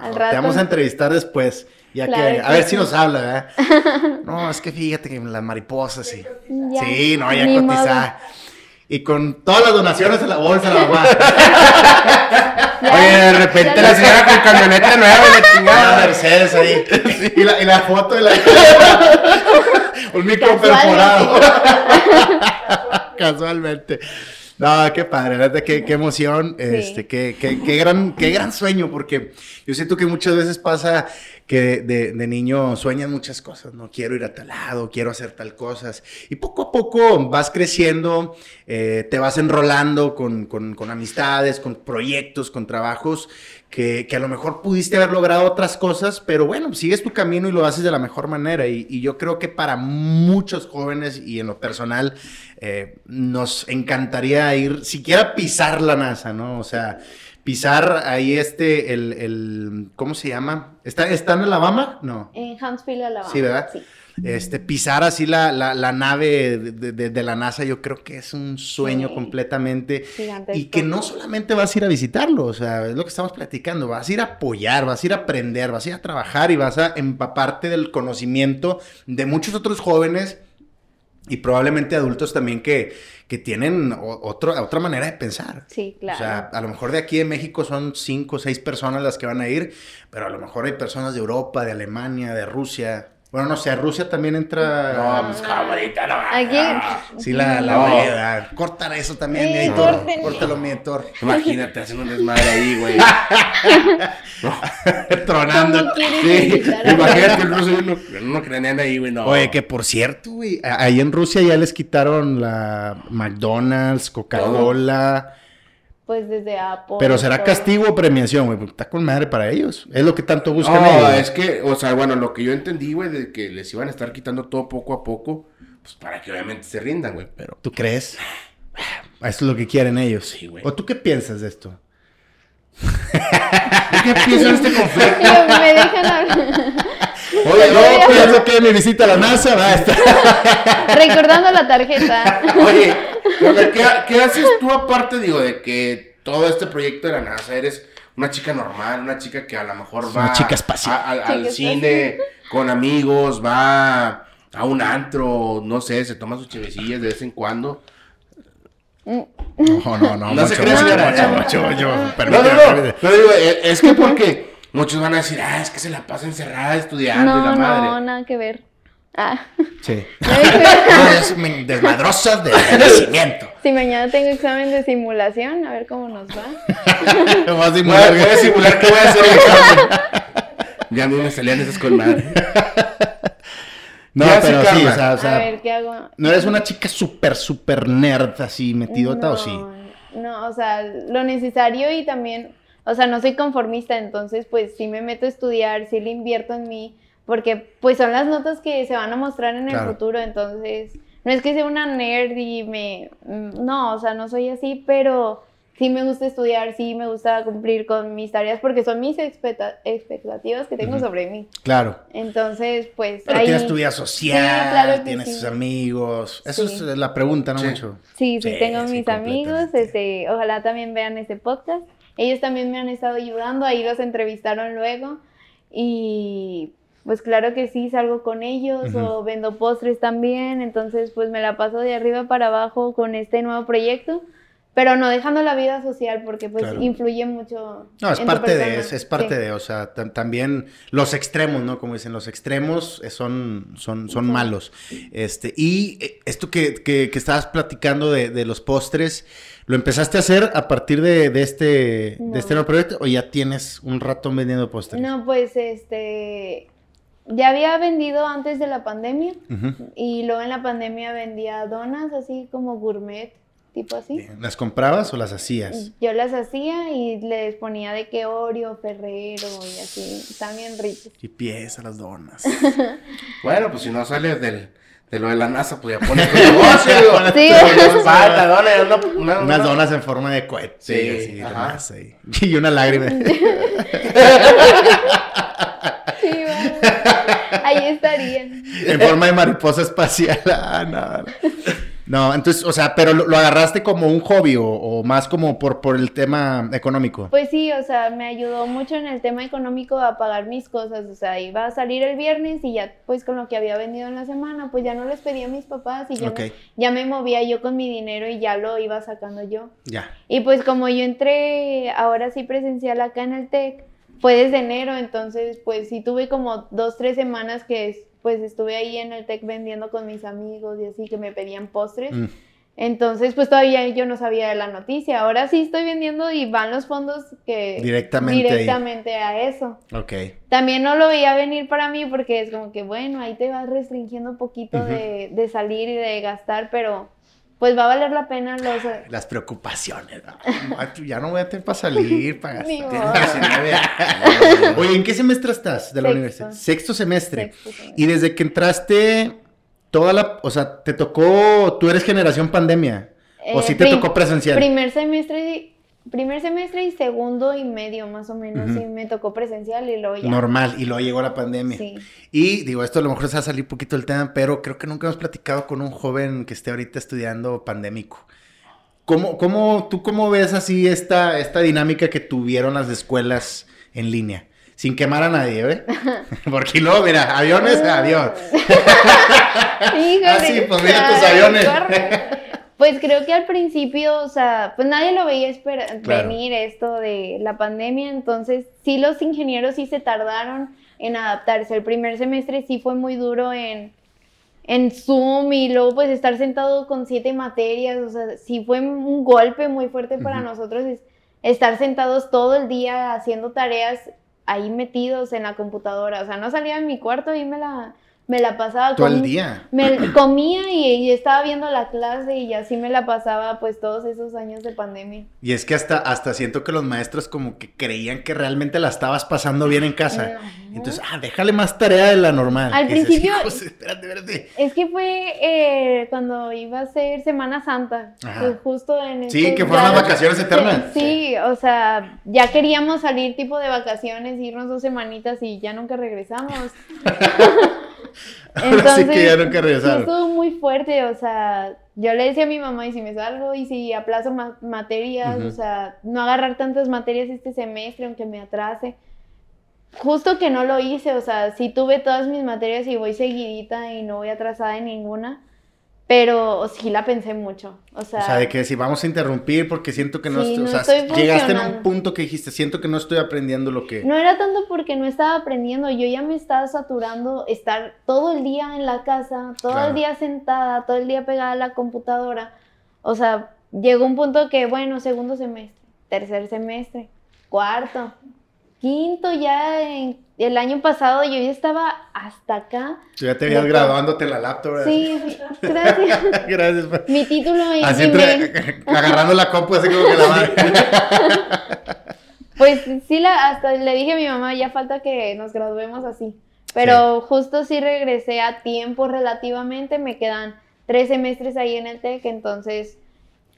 S3: Al
S1: Te vamos a entrevistar después. Ya
S3: Claro
S1: que, a
S3: que
S1: ver
S3: sí.
S1: si nos habla, ¿verdad? No, es que fíjate que las mariposas, sí.
S3: Ya,
S1: sí, no, ya
S3: ni modo.
S1: cotizar. Y con todas las donaciones en la bolsa, la mamá.
S3: Ya,
S2: Oye, de repente la señora con camioneta nueva y la chingada.
S1: Mercedes ahí. Y, la, y la foto de la. Un micro perforado. Casualmente. No, qué padre, la verdad, qué, qué emoción,
S3: Sí.
S1: este, qué, qué, qué gran, qué gran sueño, porque yo siento que muchas veces pasa que de, de- niño sueñas muchas cosas, ¿no? Quiero ir a tal lado, quiero hacer tal cosas, y poco a poco vas creciendo, eh, te vas enrolando con, con- con amistades, con proyectos, con trabajos, que, que a lo mejor pudiste haber logrado otras cosas, pero bueno, sigues tu camino y lo haces de la mejor manera, y, y yo creo que para muchos jóvenes y en lo personal, eh, nos encantaría ir, siquiera pisar la NASA, ¿no? O sea, pisar ahí este, el, el ¿cómo se llama? ¿Está, ¿Está en Alabama? No.
S3: En Huntsville, Alabama.
S1: Sí, ¿verdad?
S3: Sí.
S1: Este, pisar así la, la, la nave de, de- de la NASA, yo creo que es un sueño
S3: Sí.
S1: completamente.
S3: Gigantesco.
S1: Y que no solamente vas a ir a visitarlo, o sea, es lo que estamos platicando, vas a ir a apoyar, vas a ir a aprender, vas a ir a trabajar y vas a empaparte del conocimiento de muchos otros jóvenes y probablemente adultos también que, que tienen otro, otra manera de pensar.
S3: Sí, claro.
S1: O sea, a lo mejor de aquí de México son cinco o seis personas las que van a ir, pero a lo mejor hay personas de Europa, de Alemania, de Rusia. Bueno, no sé, Rusia también entra.
S2: No, pues cabrita, no.
S3: Aquí.
S1: Sí, la, la
S2: No.
S1: variedad. Cortar eso también,
S3: Sí,
S1: mi editor. Córtalo, mi editor.
S2: Imagínate, hacen un desmadre ahí, güey.
S1: Tronando.
S3: ¿Cómo quieres
S2: Sí, imagínate el ruso no, no cranean ahí, güey, no.
S1: Oye, que por cierto, güey, ahí en Rusia ya les quitaron la McDonald's, Coca-Cola.
S3: Pues desde Apple.
S1: Pero será
S3: todo.
S1: castigo o premiación, güey. porque Está con madre para ellos. Es lo que tanto buscan
S2: No,
S1: ellos.
S2: es que, o sea, bueno, lo que yo entendí, güey, de que les iban a estar quitando todo poco a poco, pues para que obviamente se rindan, güey, pero...
S1: ¿Tú crees? Eso es lo que quieren ellos.
S2: Sí, güey.
S1: ¿O tú qué piensas de esto?
S2: ¿Qué piensan este conflicto?
S3: Me dejan hablar.
S1: Oye,
S3: Yo
S1: no, pienso que mi visita a la NASA va a estar.
S3: Recordando la tarjeta.
S2: Oye, ¿qué, qué haces tú aparte, digo, de que todo este proyecto de la NASA eres una chica normal, una chica que a lo mejor va
S1: una chica espacial.
S2: a- al- cine con amigos, va a un antro, no sé, se toma sus chevecillas de vez en cuando?
S1: No, no, no.
S2: No
S1: mucho,
S2: se cree,
S1: mucho, mucho, mucho, mucho.
S2: No, no,
S1: Permíteme,
S2: no,
S1: permíteme.
S2: pero digo, eh, es que porque muchos van a decir, ah, es que se la pasa encerrada estudiando y la
S3: No,
S2: madre.
S3: no, nada que ver. Ah.
S1: Sí.
S3: Ya
S1: desmadrosas de nacimiento.
S3: Si mañana tengo examen de simulación, a ver cómo nos va.
S1: Vas a
S2: Voy
S1: simular
S2: a, voy a simular que voy a hacer el examen. Ya a mí me salían esas con madre.
S1: No,
S2: ¿Qué hace
S1: pero sí, o sea, o
S3: A
S1: sea,
S3: ver, ¿qué hago?
S1: ¿no eres una chica súper, súper nerd así metidota o sí?
S3: No, o sea, lo necesario y también, o sea, no soy conformista, entonces pues sí me meto a estudiar, sí le invierto en mí, porque pues son las notas que se van a mostrar en el
S1: Claro.
S3: futuro, entonces no es que sea una nerd y me, mm, no, o sea, no soy así, pero sí me gusta estudiar, sí me gusta cumplir con mis tareas, porque son mis expecta- expectativas que tengo sobre mí.
S1: Claro.
S3: Entonces, pues
S1: Pero
S3: ahí...
S1: tienes tu vida social,
S3: Sí, claro
S1: tienes
S3: sí.
S1: tus amigos. Eso
S3: Sí.
S1: es la pregunta, ¿no?
S2: Sí.
S1: Mucho.
S3: Sí, sí,
S1: Sí,
S3: tengo
S1: sí,
S3: mis amigos, este, ojalá también vean este podcast. Ellos también me han estado ayudando, ahí los entrevistaron luego y pues claro que sí, salgo con ellos
S1: Ujú.
S3: o vendo postres también, entonces pues me la paso de arriba para abajo con este nuevo proyecto, pero no dejando la vida social porque pues
S1: Claro.
S3: influye mucho.
S1: No, es
S3: en
S1: parte de eso, es parte
S3: Sí.
S1: de, o sea, tam- también los extremos, ¿no? Como dicen, los extremos eh, son, son, son
S3: Sí.
S1: malos. Este, y eh, esto que, que, que estabas platicando de, de los postres, ¿lo empezaste a hacer a partir de, de este,
S3: No.
S1: de este nuevo proyecto o ya tienes un rato vendiendo postres?
S3: No, pues este, ya había vendido antes de la pandemia y luego en la pandemia vendía donas así como gourmet, tipo así.
S1: Bien. ¿Las comprabas o las hacías?
S3: Yo las hacía y les ponía de que Oreo, Ferrero y así. Están bien ricos.
S1: Y pies a las donas.
S2: Bueno, pues si no sales del, De lo de la NASA, pues ya pones tu negocio, digo.
S3: Sí.
S2: Falta, una, una-
S1: Unas
S2: una-
S1: donas en forma de cohete.
S2: Sí,
S1: de
S2: ajá.
S1: masa y, y una lágrima.
S3: Sí, bueno. Ahí estarían.
S1: en forma de mariposa espacial. Ah, no, no. Entonces, o sea, pero lo, lo agarraste como un hobby o, o más como por, por el tema económico.
S3: Pues sí, o sea, me ayudó mucho en el tema económico a pagar mis cosas. O sea, iba a salir el viernes y ya, pues con lo que había vendido en la semana, pues ya no les pedía a mis papás y ya, me, ya me movía yo con mi dinero y ya lo iba sacando yo.
S1: Ya.
S3: Y pues como yo entré ahora sí presencial acá en el TEC, fue desde enero, entonces pues sí tuve como dos, tres semanas que es- pues estuve ahí en el TEC vendiendo con mis amigos y así que me pedían postres.
S1: Mm.
S3: Entonces pues todavía yo no sabía de la noticia. Ahora sí estoy vendiendo y van los fondos que
S1: Directamente ahí.
S3: directamente a eso.
S1: Ok.
S3: También no lo veía venir para mí porque es como que bueno, ahí te vas restringiendo un poquito de, de salir y de gastar, pero pues va a valer la pena los...
S1: Las preocupaciones. ¿no? Ya no voy a tener para salir, para gastar.
S3: modo.
S1: Tienes 19 años. Oye, ¿en qué semestre estás de la
S3: Sexto.
S1: universidad? Sexto semestre.
S3: Sexto semestre.
S1: Y desde que entraste, toda la, o sea, te tocó, tú eres generación pandemia. ¿O
S3: Eh,
S1: sí te tocó presencial?
S3: Primer semestre, primer semestre y segundo y medio más o menos,
S1: Ujú.
S3: sí, me tocó presencial y luego ya.
S1: Normal, y luego llegó la pandemia.
S3: Sí.
S1: Y digo, esto a lo mejor se va a salir poquito del tema, pero creo que nunca hemos platicado con un joven que esté ahorita estudiando pandémico. ¿Cómo, cómo, ¿Tú cómo ves así esta, esta dinámica que tuvieron las escuelas en línea? Sin quemar a nadie, ¿eh? Porque luego, mira, aviones, avión.
S3: Híjole,
S1: Ah, sí, pues mira tus aviones.
S3: Pues creo que al principio, o sea, pues nadie lo veía esperar
S1: Claro.
S3: venir esto de la pandemia, entonces sí los ingenieros sí se tardaron en adaptarse. El primer semestre sí fue muy duro en, en Zoom y luego pues estar sentado con siete materias, o sea, sí fue un golpe muy fuerte para nosotros es- estar sentados todo el día haciendo tareas ahí metidos en la computadora, o sea, no salía de mi cuarto y me la, me la pasaba
S1: Todo el día.
S3: me comía y, y estaba viendo la clase y así me la pasaba pues todos esos años de pandemia.
S1: Y es que hasta, hasta siento que los maestros como que creían que realmente la estabas pasando bien en casa.
S3: No.
S1: Entonces, ah, déjale más tarea de la normal.
S3: Al
S1: dices,
S3: principio-
S1: "Hijos, espérate, espérate.
S3: Es que fue eh, cuando iba a ser Semana Santa, pues justo en
S1: Sí, que fueron las vacaciones eternas.
S3: Sí, o sea, ya queríamos salir tipo de vacaciones, irnos dos semanitas y ya nunca regresamos.
S1: Ahora sí que ya nunca
S3: sí
S1: regresaron.
S3: estuvo muy fuerte, o sea, yo le decía a mi mamá, y si me salgo, y si aplazo ma- materias, o sea, no agarrar tantas materias este semestre, aunque me atrase. Justo que no lo hice, o sea, sí tuve todas mis materias y voy seguidita y no voy atrasada en ninguna, pero sí la pensé mucho, o sea...
S1: O sea, de que si vamos a interrumpir porque siento que no,
S3: Sí,
S1: estoy- o sea,
S3: estoy
S1: llegaste en un punto que dijiste, siento que no estoy aprendiendo lo que...
S3: No era tanto porque no estaba aprendiendo, yo ya me estaba saturando estar todo el día en la casa, todo
S1: Claro.
S3: el día sentada, todo el día pegada a la computadora. O sea, llegó un punto que, bueno, segundo semestre, tercer semestre, cuarto, quinto, ya en- el año pasado yo ya estaba hasta acá.
S1: Tú ya te
S3: de-
S1: graduándote la laptop. ¿verdad?
S3: Sí, gracias.
S1: Gracias. pa-
S3: Mi título
S1: Así entre, agarrando la compu así como que la madre.
S3: Pues sí, la, hasta le dije a mi mamá, ya falta que nos graduemos así. Pero justo sí regresé a tiempo relativamente, me quedan tres semestres ahí en el TEC, entonces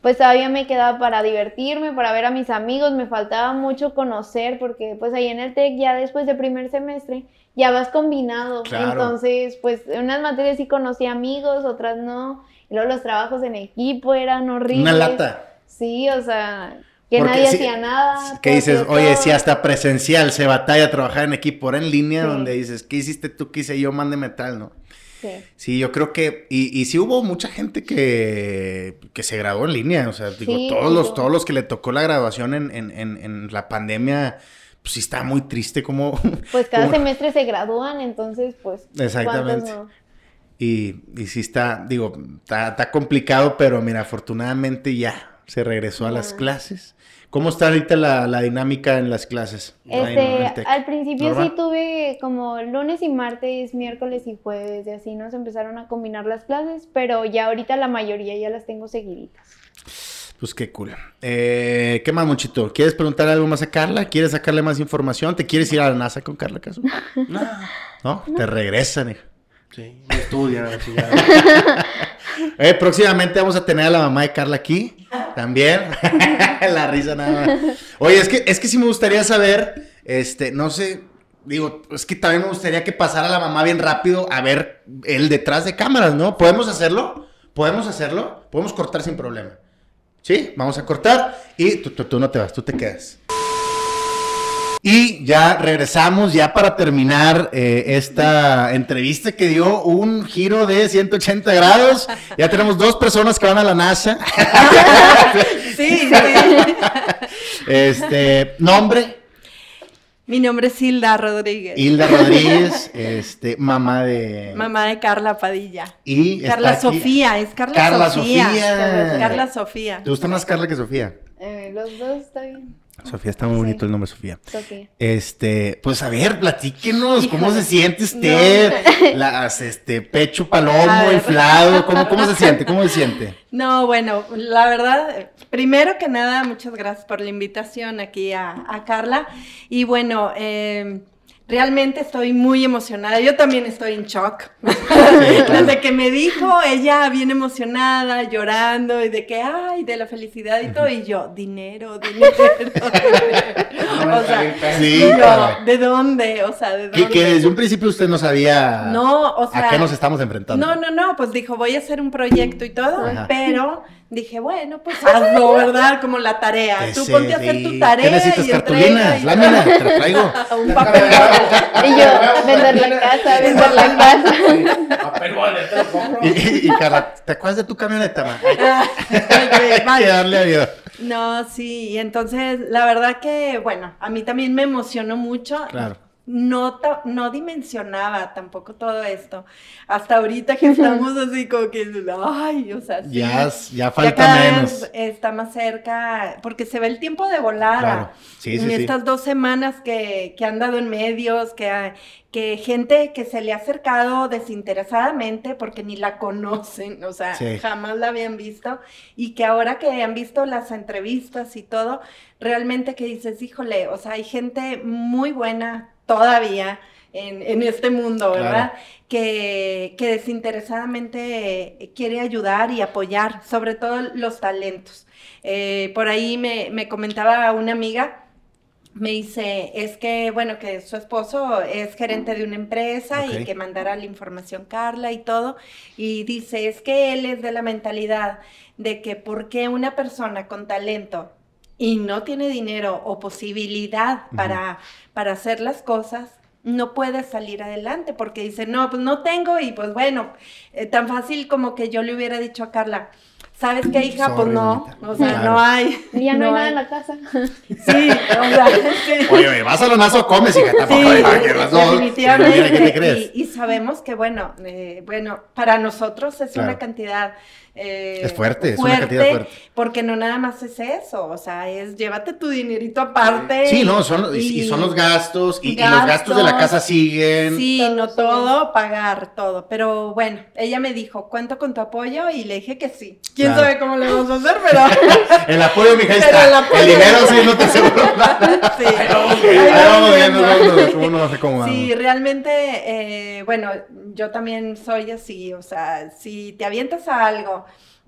S3: pues todavía me quedaba para divertirme, para ver a mis amigos, me faltaba mucho conocer, porque pues ahí en el TEC ya después de primer semestre ya vas combinado,
S1: Claro.
S3: entonces pues en unas materias sí conocí amigos, otras no, y luego los trabajos en equipo eran horribles.
S1: Una lata.
S3: Sí, o sea, que
S1: Porque
S3: nadie
S1: sí,
S3: hacía nada.
S1: Que dices, oye,
S3: todo.
S1: si hasta presencial se batalla trabajar en equipo, ahora en línea,
S3: Sí.
S1: donde dices, ¿qué hiciste tú? ¿Qué hice yo? Mándeme tal, ¿no?
S3: Sí.
S1: Sí, yo creo que, y, y sí hubo mucha gente que, que se graduó en línea, o sea, digo,
S3: Sí,
S1: todos los, todos los que le tocó la graduación en, en, en, en la pandemia, pues sí está muy triste como...
S3: Pues cada
S1: como-
S3: semestre se gradúan, entonces, pues.
S1: Exactamente. Y, y sí está, digo, está, está complicado, pero mira, afortunadamente ya se regresó a las clases. ¿Cómo está ahorita la, la dinámica en las clases? En
S3: Este, al principio
S1: ¿Normal?
S3: sí tuve como lunes y martes, miércoles y jueves, y así nos empezaron a combinar las clases, pero ya ahorita la mayoría ya las tengo seguiditas.
S1: Pues qué cool. Eh, ¿Qué más, Muchito? ¿Quieres preguntar algo más a Carla? ¿Quieres sacarle más información? ¿Te quieres ir a la NASA con Carla, acaso? No, te regresan, hijo.
S2: Sí, estudia.
S1: Eh, próximamente vamos a tener a la mamá de Carla aquí. También. la risa nada más. Oye, es que, es que sí me gustaría saber, este, no sé, digo, es que también me gustaría que pasara la mamá bien rápido a ver el detrás de cámaras, ¿no? ¿Podemos hacerlo? ¿Podemos hacerlo? Podemos cortar sin problema. ¿Sí? Vamos a cortar y tú, tú- tú no te vas, tú te quedas. Y ya regresamos, ya para terminar eh, esta entrevista que dio un giro de 180 grados. Ya tenemos dos personas que van a la NASA.
S5: Sí, sí.
S1: Este, nombre,
S5: Mi nombre es Hilda Rodríguez,
S1: Hilda Rodríguez, este, mamá de...
S5: mamá de Carla Padilla.
S1: Y
S5: Carla
S1: aquí-
S5: Sofía, es Carla,
S1: Carla
S5: Sofía.
S1: Sofía.
S5: Carla Sofía.
S1: ¿Te gusta más Carla que Sofía?
S3: Eh, los dos está bien.
S1: Sofía, está muy bonito el nombre Sofía.
S3: Sofía.
S1: Este, pues a ver, platíquenos, ¿cómo
S5: Híjole.
S1: se siente usted? Las, este, pecho palomo, inflado, ¿cómo, ¿cómo se siente? ¿Cómo se siente?
S5: No, bueno, la verdad, primero que nada, muchas gracias por la invitación aquí a, a Carla. Y bueno, eh, realmente estoy muy emocionada. Yo también estoy en shock. Desde que me dijo, ella bien emocionada, llorando, y de que, ay, de la felicidad y todo, y yo, dinero, dinero. o sea,
S1: Sí,
S5: yo. ¿de dónde? O sea, ¿de dónde?
S1: Que, que desde un principio usted no sabía
S5: No, o sea.
S1: a qué nos estamos enfrentando.
S5: No, no, no, pues dijo, voy a hacer un proyecto y todo,
S1: Ajá.
S5: pero dije, bueno, pues hazlo, ¿verdad? Como la tarea. Tú
S1: sí,
S5: ponte a hacer tu tarea.
S1: ¿Qué necesitas?
S5: y
S1: ¿Cartulinas? ¿Lámina? Te la traigo.
S5: un papel.
S3: Y yo, vender la casa, vender la casa.
S2: Papel vale, te lo compro.
S1: Y, y- y, Carla, ¿te acuerdas de tu camioneta, ma?
S5: Ok,
S1: Hay que darle a Dios.
S5: No, sí, y entonces la verdad que, bueno, a mí también me emocionó mucho.
S1: Claro.
S5: No, no dimensionaba tampoco todo esto. Hasta ahorita que estamos así como que, ay, o sea, sí.
S1: Ya, ya
S5: Ya
S1: falta
S5: cada
S1: menos.
S5: vez está más cerca, porque se ve el tiempo de volada.
S1: Claro. Sí, sí,
S5: en estas dos semanas que, que han dado en medios, que, que gente que se le ha acercado desinteresadamente porque ni la conocen, o sea, jamás la habían visto, y que ahora que han visto las entrevistas y todo, realmente que dices, híjole, o sea, hay gente muy buena todavía. En, en este mundo, ¿verdad? Que, que desinteresadamente quiere ayudar y apoyar, sobre todo los talentos. Eh, por ahí me, me comentaba una amiga, me dice, es que, bueno, que su esposo es gerente de una empresa y que mandara la información Carla y todo, y dice, es que él es de la mentalidad de que por qué una persona con talento y no tiene dinero o posibilidad para, para hacer las cosas, no puede salir adelante porque dice, no, pues no tengo y pues bueno, eh, tan fácil como que yo le hubiera dicho a Carla, ¿sabes qué, hija?
S1: Sorry,
S5: pues no,
S1: mamita.
S5: o sea,
S1: Claro.
S5: no hay.
S3: Y ya no, hay nada en la casa.
S5: Sí, o sea, sí.
S1: Oye, oye, vas a lo nazo, comes, hija. Tampoco,
S5: Sí,
S1: oye, que las dos.
S5: definitivamente.
S1: ¿qué te crees?
S5: Y, y sabemos que, bueno, eh, bueno, para nosotros es
S1: Claro.
S5: una cantidad eh,
S1: Es fuerte, es una cantidad fuerte.
S5: Porque no nada más es eso, o sea, es llévate tu dinerito aparte.
S1: Sí, no, son, y, y son los gastos, y, y los gastos de la casa siguen.
S5: Sí,
S3: Todo
S5: no todo, pagar todo. Pero bueno, ella me dijo, cuento con tu apoyo y le dije que sí. ¿Quién
S1: Claro.
S5: sabe cómo le vamos a hacer? Pero...
S1: El apoyo, mija, ahí
S5: Pero
S1: está.
S5: el
S1: El,
S5: apoyo-
S1: dinero sí no te aseguro nada.
S5: sí.
S1: Ahí vamos
S5: Ahí
S1: viendo,
S5: vamos
S1: cómo nos acomodamos.
S5: Sí, realmente, eh, bueno, yo también soy así, o sea, si te avientas a algo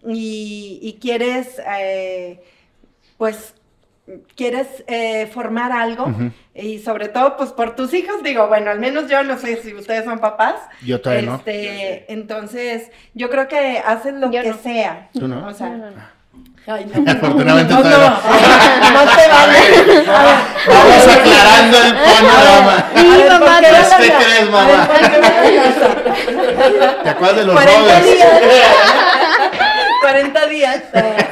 S5: y, y quieres, eh, pues, quieres eh, formar algo, y sobre todo, pues, por tus hijos, digo, bueno, al menos yo no sé si ustedes son papás.
S1: Yo todavía no.
S5: este, Entonces, yo creo que haces lo
S3: Yo
S5: que
S3: no.
S5: sea.
S1: ¿Tú no?
S5: O sea,
S3: No, no, no.
S5: ay, no.
S1: Afortunadamente
S5: no, no, no te vale. A ver,
S1: Vamos aclarando el panorama.
S5: Ver,
S3: mamá,
S5: ¿por qué
S3: no
S5: no
S3: la-
S1: ¿Qué crees, mamá?
S5: A ver, ¿por qué no
S1: ¿Te acuerdas de los
S5: 40
S1: Rovers?
S5: días. 40 días.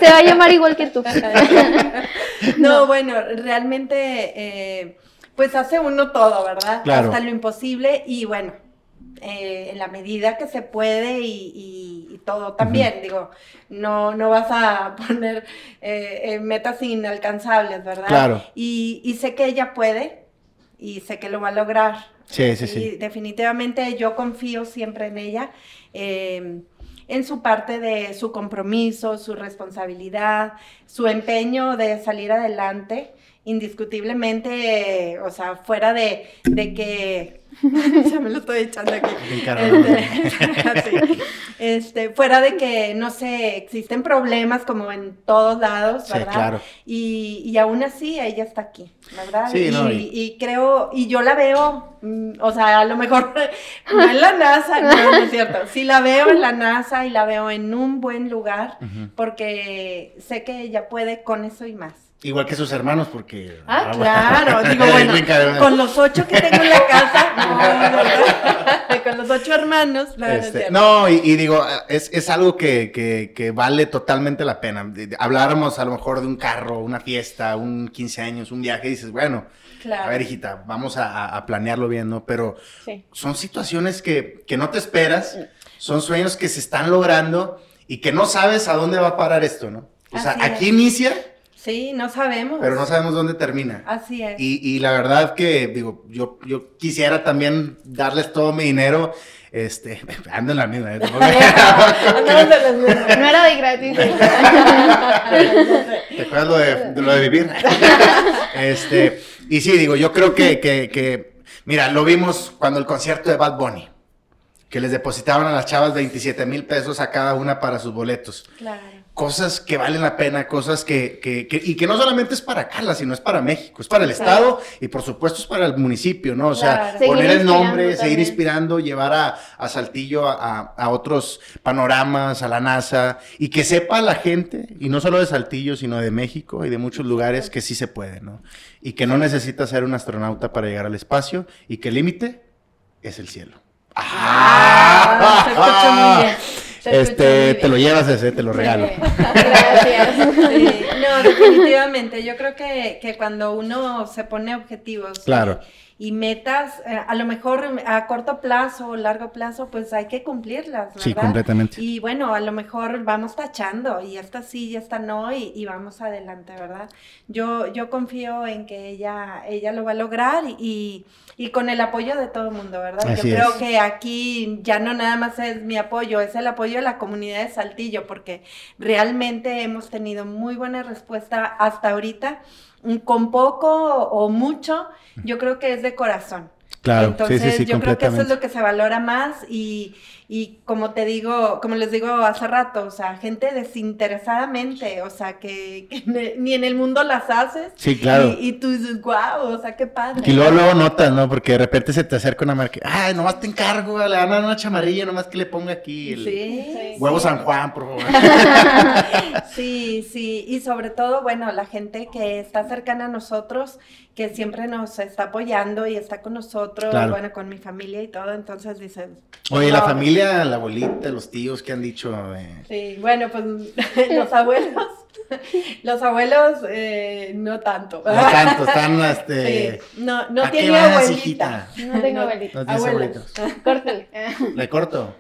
S3: Se va a llamar igual que tú.
S5: No, bueno, realmente, eh, pues hace uno todo, ¿verdad?
S1: Claro.
S5: Hasta lo imposible y bueno, eh, en la medida que se puede y, y- y todo también, digo, no, no vas a poner eh, eh, metas inalcanzables, ¿verdad?
S1: Claro.
S5: Y, y sé que ella puede y sé que lo va a lograr.
S1: Sí, sí,
S5: Y
S1: sí.
S5: definitivamente yo confío siempre en ella, eh, en su parte de su compromiso, su responsabilidad, su empeño de salir adelante indiscutiblemente, eh, o sea, fuera de, de que ya me lo estoy echando aquí. Este, sí. Este, fuera de que, no sé, existen problemas como en todos lados,
S1: Sí,
S5: ¿verdad?
S1: claro.
S5: Y, y aún así ella está aquí, ¿verdad?
S1: Sí,
S5: y,
S1: no, y-
S5: y creo, y yo la veo, mm, o sea, a lo mejor no en la NASA, no, no es cierto. Sí la veo en la NASA y la veo en un buen lugar porque sé que ella puede con eso y más.
S1: Igual que sus hermanos, porque.
S5: Ah, claro, digo, bueno, con los ocho que tengo en la casa, no, no, con los ocho hermanos, no, no es
S1: Este, no, y, y digo, es, es algo que, que- que vale totalmente la pena. Habláramos a lo mejor de un carro, una fiesta, un 15 años, un viaje, y dices, bueno,
S5: Claro.
S1: a ver, hijita, vamos a, a planearlo bien, ¿no? Pero
S3: Sí.
S1: son situaciones que, que no te esperas, son sueños que se están logrando y que no sabes a dónde va a parar esto, ¿no? O sea, aquí
S5: es.
S1: inicia,
S5: Sí, no sabemos.
S1: pero no sabemos dónde termina.
S5: Así es.
S1: Y, y la verdad que, digo, yo, yo quisiera también darles todo mi dinero. Este, ando en la misma. ¿eh?
S5: Andamos de las mismas.
S3: No era de gratis.
S1: ¿Te acuerdas lo de, de lo de vivir? este, y sí, digo, yo creo que, que, que, mira, lo vimos cuando el concierto de Bad Bunny, que les depositaban a las chavas 27 mil pesos a cada una para sus boletos.
S5: Claro.
S1: Cosas que valen la pena, cosas que, que, que- y que no solamente es para Carla, sino es para México, es para el Estado y por supuesto es para el municipio, ¿no? O sea,
S5: Claro.
S1: Poner el nombre, seguir inspirando, llevar a, a Saltillo a, a- a otros panoramas, a la NASA, y que sepa la gente, y no solo de Saltillo, sino de México y de muchos lugares, que sí se puede, ¿no? Y que no necesita ser un astronauta para llegar al espacio, y que el límite es el cielo.
S5: Ah, se escucha escucha
S1: Este, te lo
S5: bien.
S1: llevas ese, te lo regalo.
S3: Gracias.
S5: Sí, no, definitivamente. Yo creo que, que cuando uno se pone objetivos
S1: Claro.
S5: Y metas, eh, a lo mejor a corto plazo o largo plazo, pues hay que cumplirlas, ¿verdad?
S1: Sí, completamente.
S5: Y bueno, a lo mejor vamos tachando y esta sí y esta no y, y vamos adelante, ¿verdad? Yo, yo confío en que ella, ella lo va a lograr y, y con el apoyo de todo el mundo, ¿verdad?
S1: Así
S5: yo creo
S1: es.
S5: que aquí ya no nada más es mi apoyo, es el apoyo de la comunidad de Saltillo, porque realmente hemos tenido muy buena respuesta hasta ahorita, con poco o mucho, yo creo que es de corazón.
S1: Claro,
S5: Entonces,
S1: sí, sí, sí,
S5: yo creo que eso es lo que se valora más y, y como te digo, como les digo hace rato, o sea, gente desinteresadamente, o sea, que, ni en el mundo las haces.
S1: Sí, claro.
S5: Y, y tú dices, wow, o sea, qué padre.
S1: Y luego, luego notas, ¿no? Porque de repente se te acerca una marca, ay, nomás te encargo, le dar una chamarrilla, nomás que le ponga aquí el
S5: Sí,
S1: huevo
S5: sí.
S1: San Juan, por favor.
S5: Sí, sí, y sobre todo, bueno, la gente que está cercana a nosotros, que siempre nos está apoyando y está con nosotros,
S1: Claro.
S5: bueno, con mi familia y todo, entonces dices...
S1: Oye, la familia, la abuelita, los tíos, ¿qué han dicho? de-
S5: Sí, bueno, pues los abuelos, los abuelos eh, no tanto.
S1: No tanto, están, este...
S5: Sí, no, no
S1: ¿a qué
S5: tiene abuelita.
S3: No tengo abuelita.
S1: No
S5: Abuelos.
S1: abuelitos.
S3: Córtale.
S1: ¿Le corto?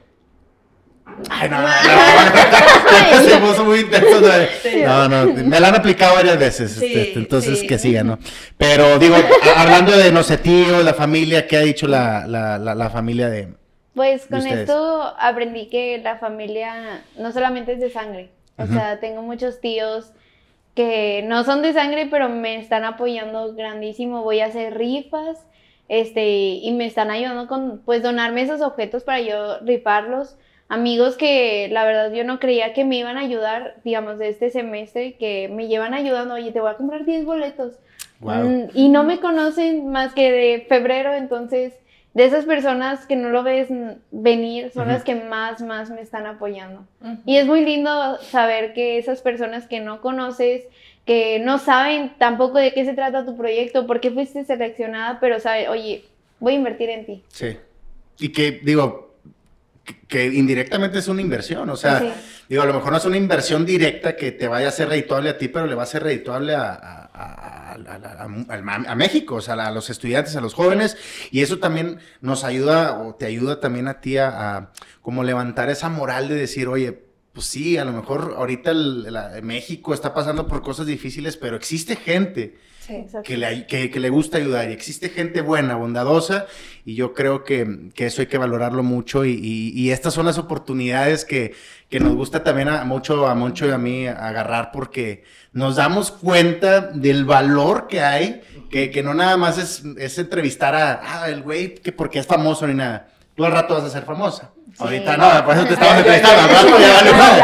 S1: Ay, no, no, no. Se puso muy intenso. ¿no? No, no, me la han aplicado varias veces.
S5: Sí,
S1: este, este, entonces,
S5: sí.
S1: que siga, ¿no? Pero digo, hablando de, no sé, tío, la familia, ¿qué ha dicho la, la, la, la familia de...
S3: Pues con
S1: ustedes?
S3: esto aprendí que la familia no solamente es de sangre. O
S1: Ujú.
S3: sea, tengo muchos tíos que no son de sangre, pero me están apoyando grandísimo. Voy a hacer rifas, este, y me están ayudando con, pues, donarme esos objetos para yo rifarlos. Amigos que la verdad yo no creía que me iban a ayudar, digamos, de este semestre, que me llevan ayudando, oye, te voy a comprar 10 boletos.
S1: Wow.
S3: Mm, Y no me conocen más que de febrero, entonces de esas personas que no lo ves venir son las que más, más me están apoyando. Y es muy lindo saber que esas personas que no conoces, que no saben tampoco de qué se trata tu proyecto, por qué fuiste seleccionada, pero sabe, oye, voy a invertir en ti.
S1: Sí. Y que, digo, que, indirectamente es una inversión, o sea,
S3: Sí.
S1: digo, a lo mejor no es una inversión directa que te vaya a ser redituable a ti, pero le va a ser redituable a, a- a- a- México, o sea, a los estudiantes, a los jóvenes, y eso también nos ayuda, o te ayuda también a ti a, a como levantar esa moral de decir, oye, pues sí, a lo mejor ahorita el- la- México está pasando por cosas difíciles, pero existe gente
S5: Sí.
S1: Que le, que, que le gusta ayudar y existe gente buena, bondadosa y yo creo que, que eso hay que valorarlo mucho y, y- y estas son las oportunidades que, que nos gusta también a mucho a Moncho y a mí agarrar porque nos damos cuenta del valor que hay, que, que no nada más es, es entrevistar a ah, el güey que porque es famoso ni nada. Tú al rato vas a ser famosa. Ahorita no, por eso te estamos entrevistando. Al rato ya vale madre.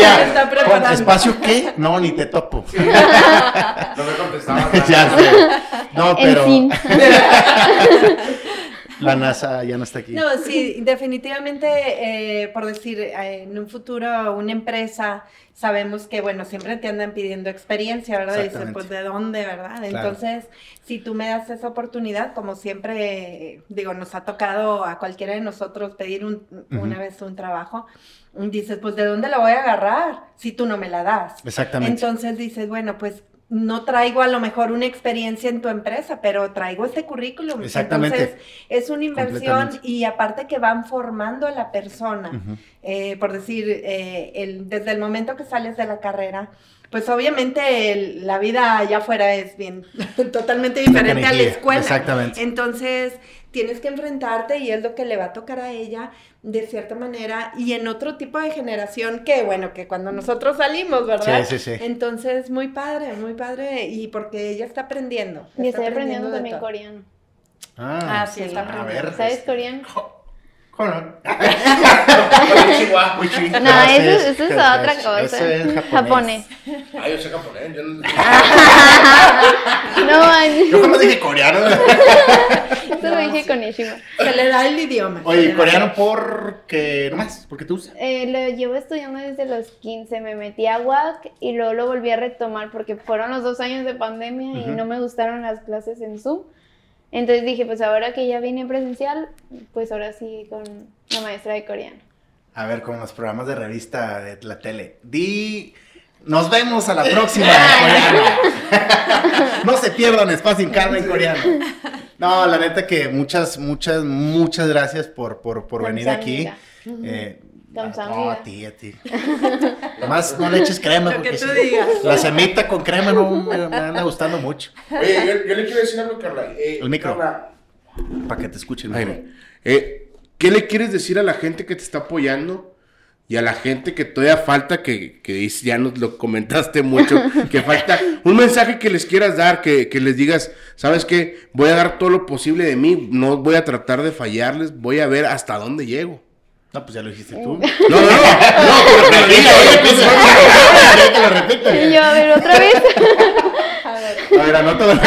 S5: ya,
S1: Al rato
S5: preparando.
S1: ¿Espacio qué? No, ni te topo.
S2: No me contestaba.
S1: ya sé. No,
S3: En
S1: pero
S3: fin.
S1: La NASA ya no está aquí.
S5: No, sí, definitivamente, eh, por decir, eh, en un futuro una empresa, sabemos que, bueno, siempre te andan pidiendo experiencia, ¿verdad?
S1: Exactamente.
S5: pues, ¿de dónde, verdad? Entonces, si tú me das esa oportunidad, como siempre, digo, nos ha tocado a cualquiera de nosotros pedir un- una vez un trabajo, dices, pues, ¿de dónde la voy a agarrar si tú no me la das?
S1: Exactamente.
S5: Entonces dices, bueno, pues no traigo a lo mejor una experiencia en tu empresa, pero traigo este currículum.
S1: Exactamente.
S5: Entonces es una inversión y aparte que van formando a la persona. Eh, por decir, eh, el- desde el momento que sales de la carrera, pues obviamente el- la vida allá afuera es bien totalmente diferente a la escuela.
S1: exactamente.
S5: Entonces tienes que enfrentarte y es lo que le va a tocar a ella de cierta manera y en otro tipo de generación que bueno, que cuando nosotros salimos, ¿verdad?
S1: Sí, sí, sí.
S5: Entonces, muy padre, muy padre y porque ella está aprendiendo.
S3: Y
S5: está
S3: estoy aprendiendo
S5: de
S3: también
S5: todo.
S3: coreano.
S1: Ah,
S5: Ah, sí, está
S1: a
S5: aprendiendo.
S1: ver.
S3: ¿Sabes coreano?
S1: ¿Cómo no?
S3: Eso- eso es otra cosa.
S1: Eso es japonés.
S3: Japonés.
S2: Ah, yo sé japonés. Yo no...
S1: Yo jamás dije coreano.
S3: Dije con Ishima.
S5: Se le da el idioma.
S1: Oye, coreano porque nomás, porque tú usas.
S3: Eh, lo llevo estudiando desde los 15, me metí a WAC y luego lo volví a retomar porque fueron los dos años de pandemia y
S1: Ujú.
S3: no me gustaron las clases en Zoom. Entonces dije, pues ahora que ya vine presencial, pues ahora sí con la maestra de coreano.
S1: A ver, como los programas de revista de la tele. Di. Nos vemos a la próxima en coreano. no se pierdan espacio en calma en coreano. No, la neta que muchas, muchas, muchas gracias por, por, por venir aquí. Eh, no, a ti, a ti. Además, no le eches crema.
S5: Lo
S1: porque
S5: que tú
S1: sí,
S5: digas.
S1: La semita con crema no me, me anda gustando mucho.
S2: Oye, yo, yo le quiero decir algo, Carla. Eh,
S1: El micro.
S2: Carla,
S1: Para que te escuchen.
S2: Jaime, eh, ¿qué le quieres decir a la gente que te está apoyando? Y a la gente que todavía falta, que, que dice- ya nos lo comentaste mucho, que falta un mensaje que les quieras dar, que, que les digas, ¿sabes qué? Voy a dar todo lo posible de mí, no voy a tratar de fallarles, voy a ver hasta dónde llego.
S1: No, pues ya lo dijiste tú.
S2: No, no, no, no, pero, dilo, oye,
S1: que lo repito.
S3: Y yo, a ver, otra vez.
S5: A ver,
S1: A ver, anótalo.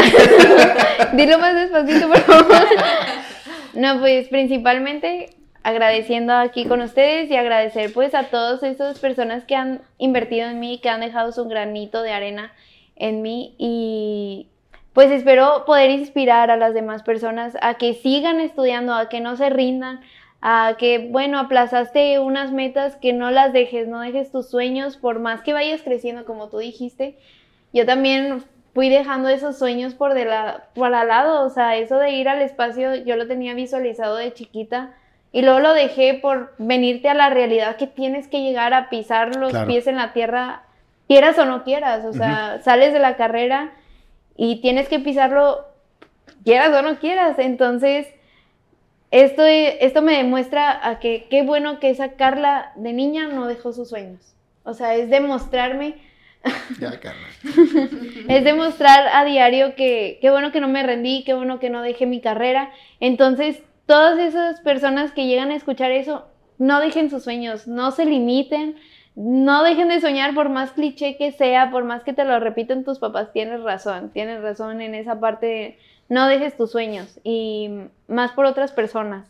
S3: Dilo más despacito, por favor. No, pues principalmente agradeciendo aquí con ustedes y agradecer pues a todas esas personas que han invertido en mí, que han dejado su granito de arena en mí y pues espero poder inspirar a las demás personas a que sigan estudiando, a que no se rindan, a que, bueno, aplazaste unas metas, que no las dejes, no dejes tus sueños, por más que vayas creciendo, como tú dijiste. Yo también fui dejando esos sueños por, de la, por al lado, o sea, eso de ir al espacio yo lo tenía visualizado de chiquita y luego lo dejé por venirte a la realidad que tienes que llegar a pisar los
S1: Claro.
S3: pies en la tierra, quieras o no quieras, o sea, sales de la carrera y tienes que pisarlo, quieras o no quieras, entonces esto, esto me demuestra a que qué bueno que esa Carla de niña no dejó sus sueños, o sea, es demostrarme
S1: Ya, Carla.
S3: es demostrar a diario que qué bueno que no me rendí, qué bueno que no dejé mi carrera. Entonces, todas esas personas que llegan a escuchar eso, no dejen sus sueños, no se limiten, no dejen de soñar por más cliché que sea, por más que te lo repiten tus papás, tienes razón, tienes razón en esa parte, de no dejes tus sueños y más por otras personas.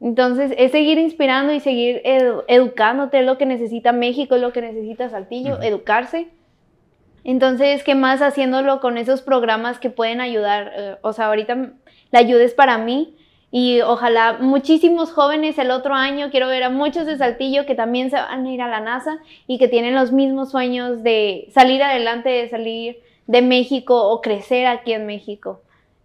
S3: Entonces, es seguir inspirando y seguir edu- educándote, es lo que necesita México, es lo que necesita Saltillo, educarse. Entonces, ¿qué más haciéndolo con esos programas que pueden ayudar? Eh, o sea, ahorita la ayuda es para mí y ojalá muchísimos jóvenes el otro año, quiero ver a muchos de Saltillo que también se van a ir a la NASA y que tienen los mismos sueños de salir adelante, de salir de México o crecer aquí en México.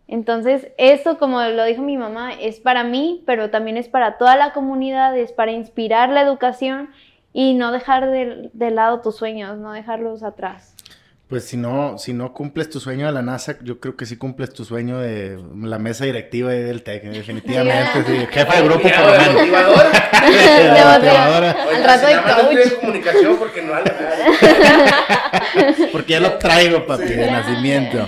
S3: Entonces, esto, como lo dijo mi mamá, es para mí, pero también es para toda la comunidad, es para inspirar la educación y no dejar de, de lado tus sueños, no dejarlos atrás.
S1: Pues si no, si no cumples tu sueño de la NASA, yo creo que sí cumples tu sueño de la mesa directiva y del TEC, definitivamente. sí. Jefa de grupo, por lo menos.
S2: motivadora.
S1: Motivadora.
S3: Al rato de
S2: más no
S3: coach.
S2: estoy en comunicación porque no.
S1: Porque ya lo traigo, papi, de nacimiento.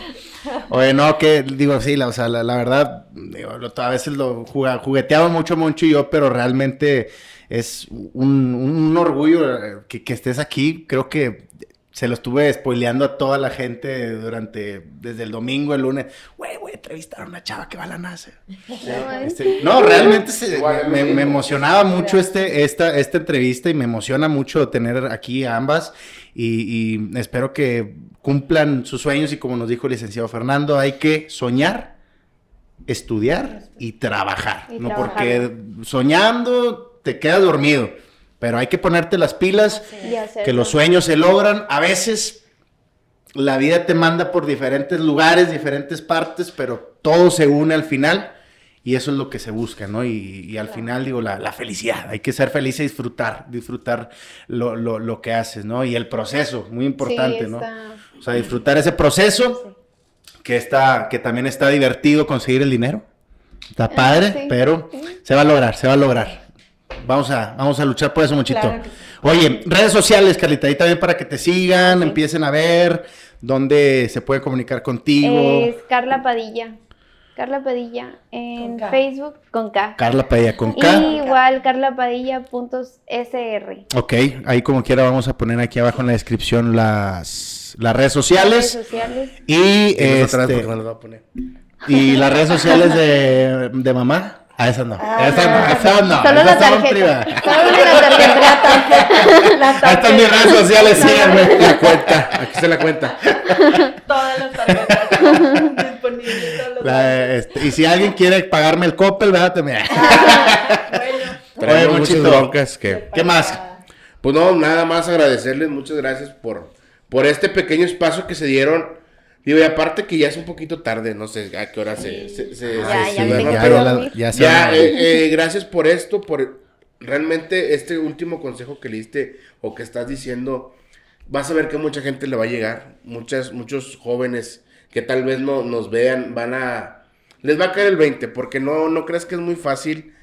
S1: Oye, no, que digo, sí, la, o sea, la, la verdad, digo, lo- a veces lo jugueteamos mucho Moncho y yo, pero realmente es un, un orgullo eh, que, que estés aquí. Creo que se lo estuve spoileando a toda la gente durante, desde el domingo, el lunes. Güey, voy a entrevistar a una chava que va a la NASA. Este, no, realmente se-
S2: Igual,
S1: me, emocionaba mucho este, esta, esta entrevista y me emociona mucho tener aquí a ambas y, y espero que cumplan sus sueños y como nos dijo el licenciado Fernando, hay que soñar, estudiar y trabajar,
S3: Y
S1: ¿no?
S3: trabajar.
S1: Porque soñando te quedas dormido, pero hay que ponerte las pilas,
S3: Y hacerlo.
S1: que los sueños se logran, a veces la vida te manda por diferentes lugares, diferentes partes, pero todo se une al final y eso es lo que se busca, ¿no? Y, y al final digo, la, la felicidad, hay que ser feliz y disfrutar, disfrutar lo, lo- lo que haces, ¿no? Y el proceso, muy importante,
S3: Sí,
S1: ¿no? O sea, disfrutar ese proceso que está, que también está divertido conseguir el dinero. Está padre,
S3: Ah, sí,
S1: pero
S3: sí.
S1: se va a lograr, se va a lograr. Vamos a, vamos a luchar por eso, muchito.
S5: Claro que sí.
S1: Oye, redes sociales, Carlita, ahí también para que te sigan,
S3: Sí.
S1: empiecen a ver dónde se puede comunicar contigo.
S3: Es Carla Padilla. Carla Padilla en
S5: Con.
S3: Facebook con K.
S1: Carla Padilla con K.
S3: Y igual carlapadilla.sr.
S1: Ok, ahí como quiera vamos a poner aquí abajo en la descripción las, las redes
S3: Redes
S1: sociales. Y, este,
S2: no las voy a poner.
S1: y las redes sociales de, de mamá. A esas no.
S5: Ah,
S1: esas no, esas no.
S3: Solo la
S1: esas son
S3: tarjeta. Solo la tarjeta.
S5: La
S1: Ahí están mis redes sociales, síganme.
S2: La cuenta, aquí está la cuenta.
S5: Todas las tarjetas disponibles. todos los
S1: La, este, y si alguien quiere pagarme el Coppel, ¿verdad? También.
S5: Bueno,
S2: Traemos muchas broncas que...
S1: ¿Qué más?
S2: Pues no, nada más agradecerles, muchas gracias por, por este pequeño espacio que se dieron. Digo, y aparte que ya es un poquito tarde, no sé a qué hora se... se, se-
S3: Ya,
S2: se-
S3: ya
S2: Pero
S3: que
S1: la-
S3: dormir.
S1: ya se
S2: ya,
S1: van.
S2: eh, eh, gracias por esto, por realmente este último consejo que le diste o que estás diciendo. Vas a ver que mucha gente le va a llegar, muchas, muchos jóvenes que tal vez no nos vean, van a... Les va a caer el 20, porque no, no crees que es muy fácil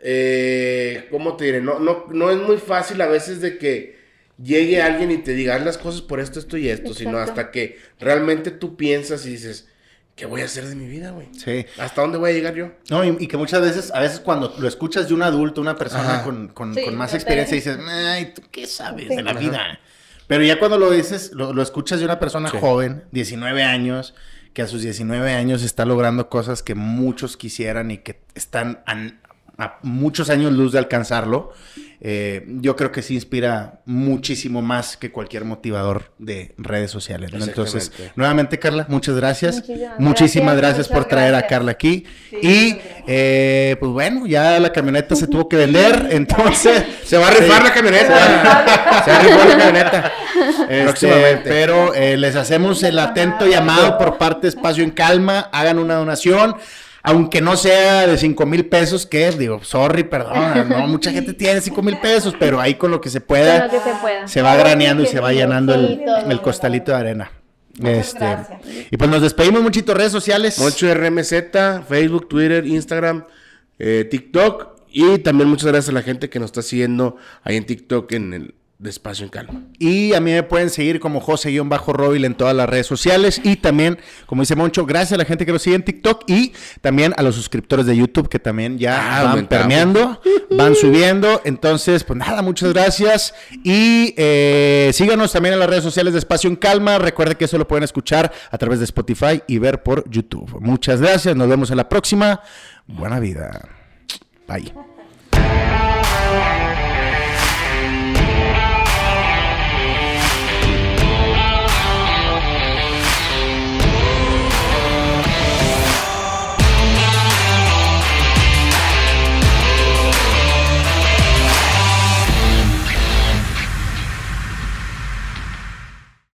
S2: eh, ¿cómo te diré? No, no, no es muy fácil a veces de que llegue alguien y te diga "Haz las cosas por esto, esto y esto, sino hasta que realmente tú piensas y dices, ¿qué voy a hacer de mi vida, güey?
S1: Sí.
S2: ¿Hasta dónde voy a llegar yo?
S1: No, y, y que muchas veces, a veces cuando lo escuchas de un adulto, una persona
S2: Ajá.
S1: con, con-
S5: Sí,
S1: con más experiencia, dices, ay, ¿tú qué sabes
S3: Sí.
S1: de la
S2: Ajá.
S1: vida? Pero ya cuando lo dices, lo, lo escuchas de una persona
S2: Sí.
S1: joven, 19 años, que a sus 19 años está logrando cosas que muchos quisieran y que están an- a muchos años luz de alcanzarlo, eh, yo creo que sí inspira muchísimo más que cualquier motivador de redes sociales. ¿no? Entonces, nuevamente, Carla, muchas gracias.
S3: Muchísimas
S1: Muchísimas
S3: gracias,
S1: gracias, por traer a. Carla aquí.
S5: Sí,
S1: y, eh, pues bueno, ya la camioneta se tuvo que vender, entonces...
S2: Se va a rifar la camioneta. Se va a rifar la camioneta.
S1: Este,
S2: Próximamente.
S1: pero eh, les hacemos el atento llamado por parte de Espacio en Calma, hagan una donación, aunque no sea de 5 mil pesos, que digo, sorry, perdón, no, mucha gente tiene 5 mil pesos, pero ahí con lo que se
S3: Con
S1: pueda,
S3: lo que se pueda.
S1: se va graneando y se va llenando el, el costalito de arena.
S5: Muchas
S1: Este,
S5: gracias.
S1: y pues nos despedimos, muchito, redes sociales.
S2: Mucho RMZ, Facebook, Twitter, Instagram, eh, TikTok. Y también muchas gracias a la gente que nos está siguiendo ahí en TikTok en el Despacio en Calma.
S1: Y a mí me pueden seguir como José-Robil en todas las redes sociales. Y también, como dice Moncho, gracias a la gente que nos sigue en TikTok y también a los suscriptores de YouTube que también ya
S2: Ah,
S1: van
S2: aumentamos.
S1: permeando, van subiendo. Entonces, pues nada, muchas gracias. Y eh, síganos también en las redes sociales de Espacio en Calma. Recuerde que eso lo pueden escuchar a través de Spotify y ver por YouTube. Muchas gracias. Nos vemos en la próxima. Buena vida. Bye.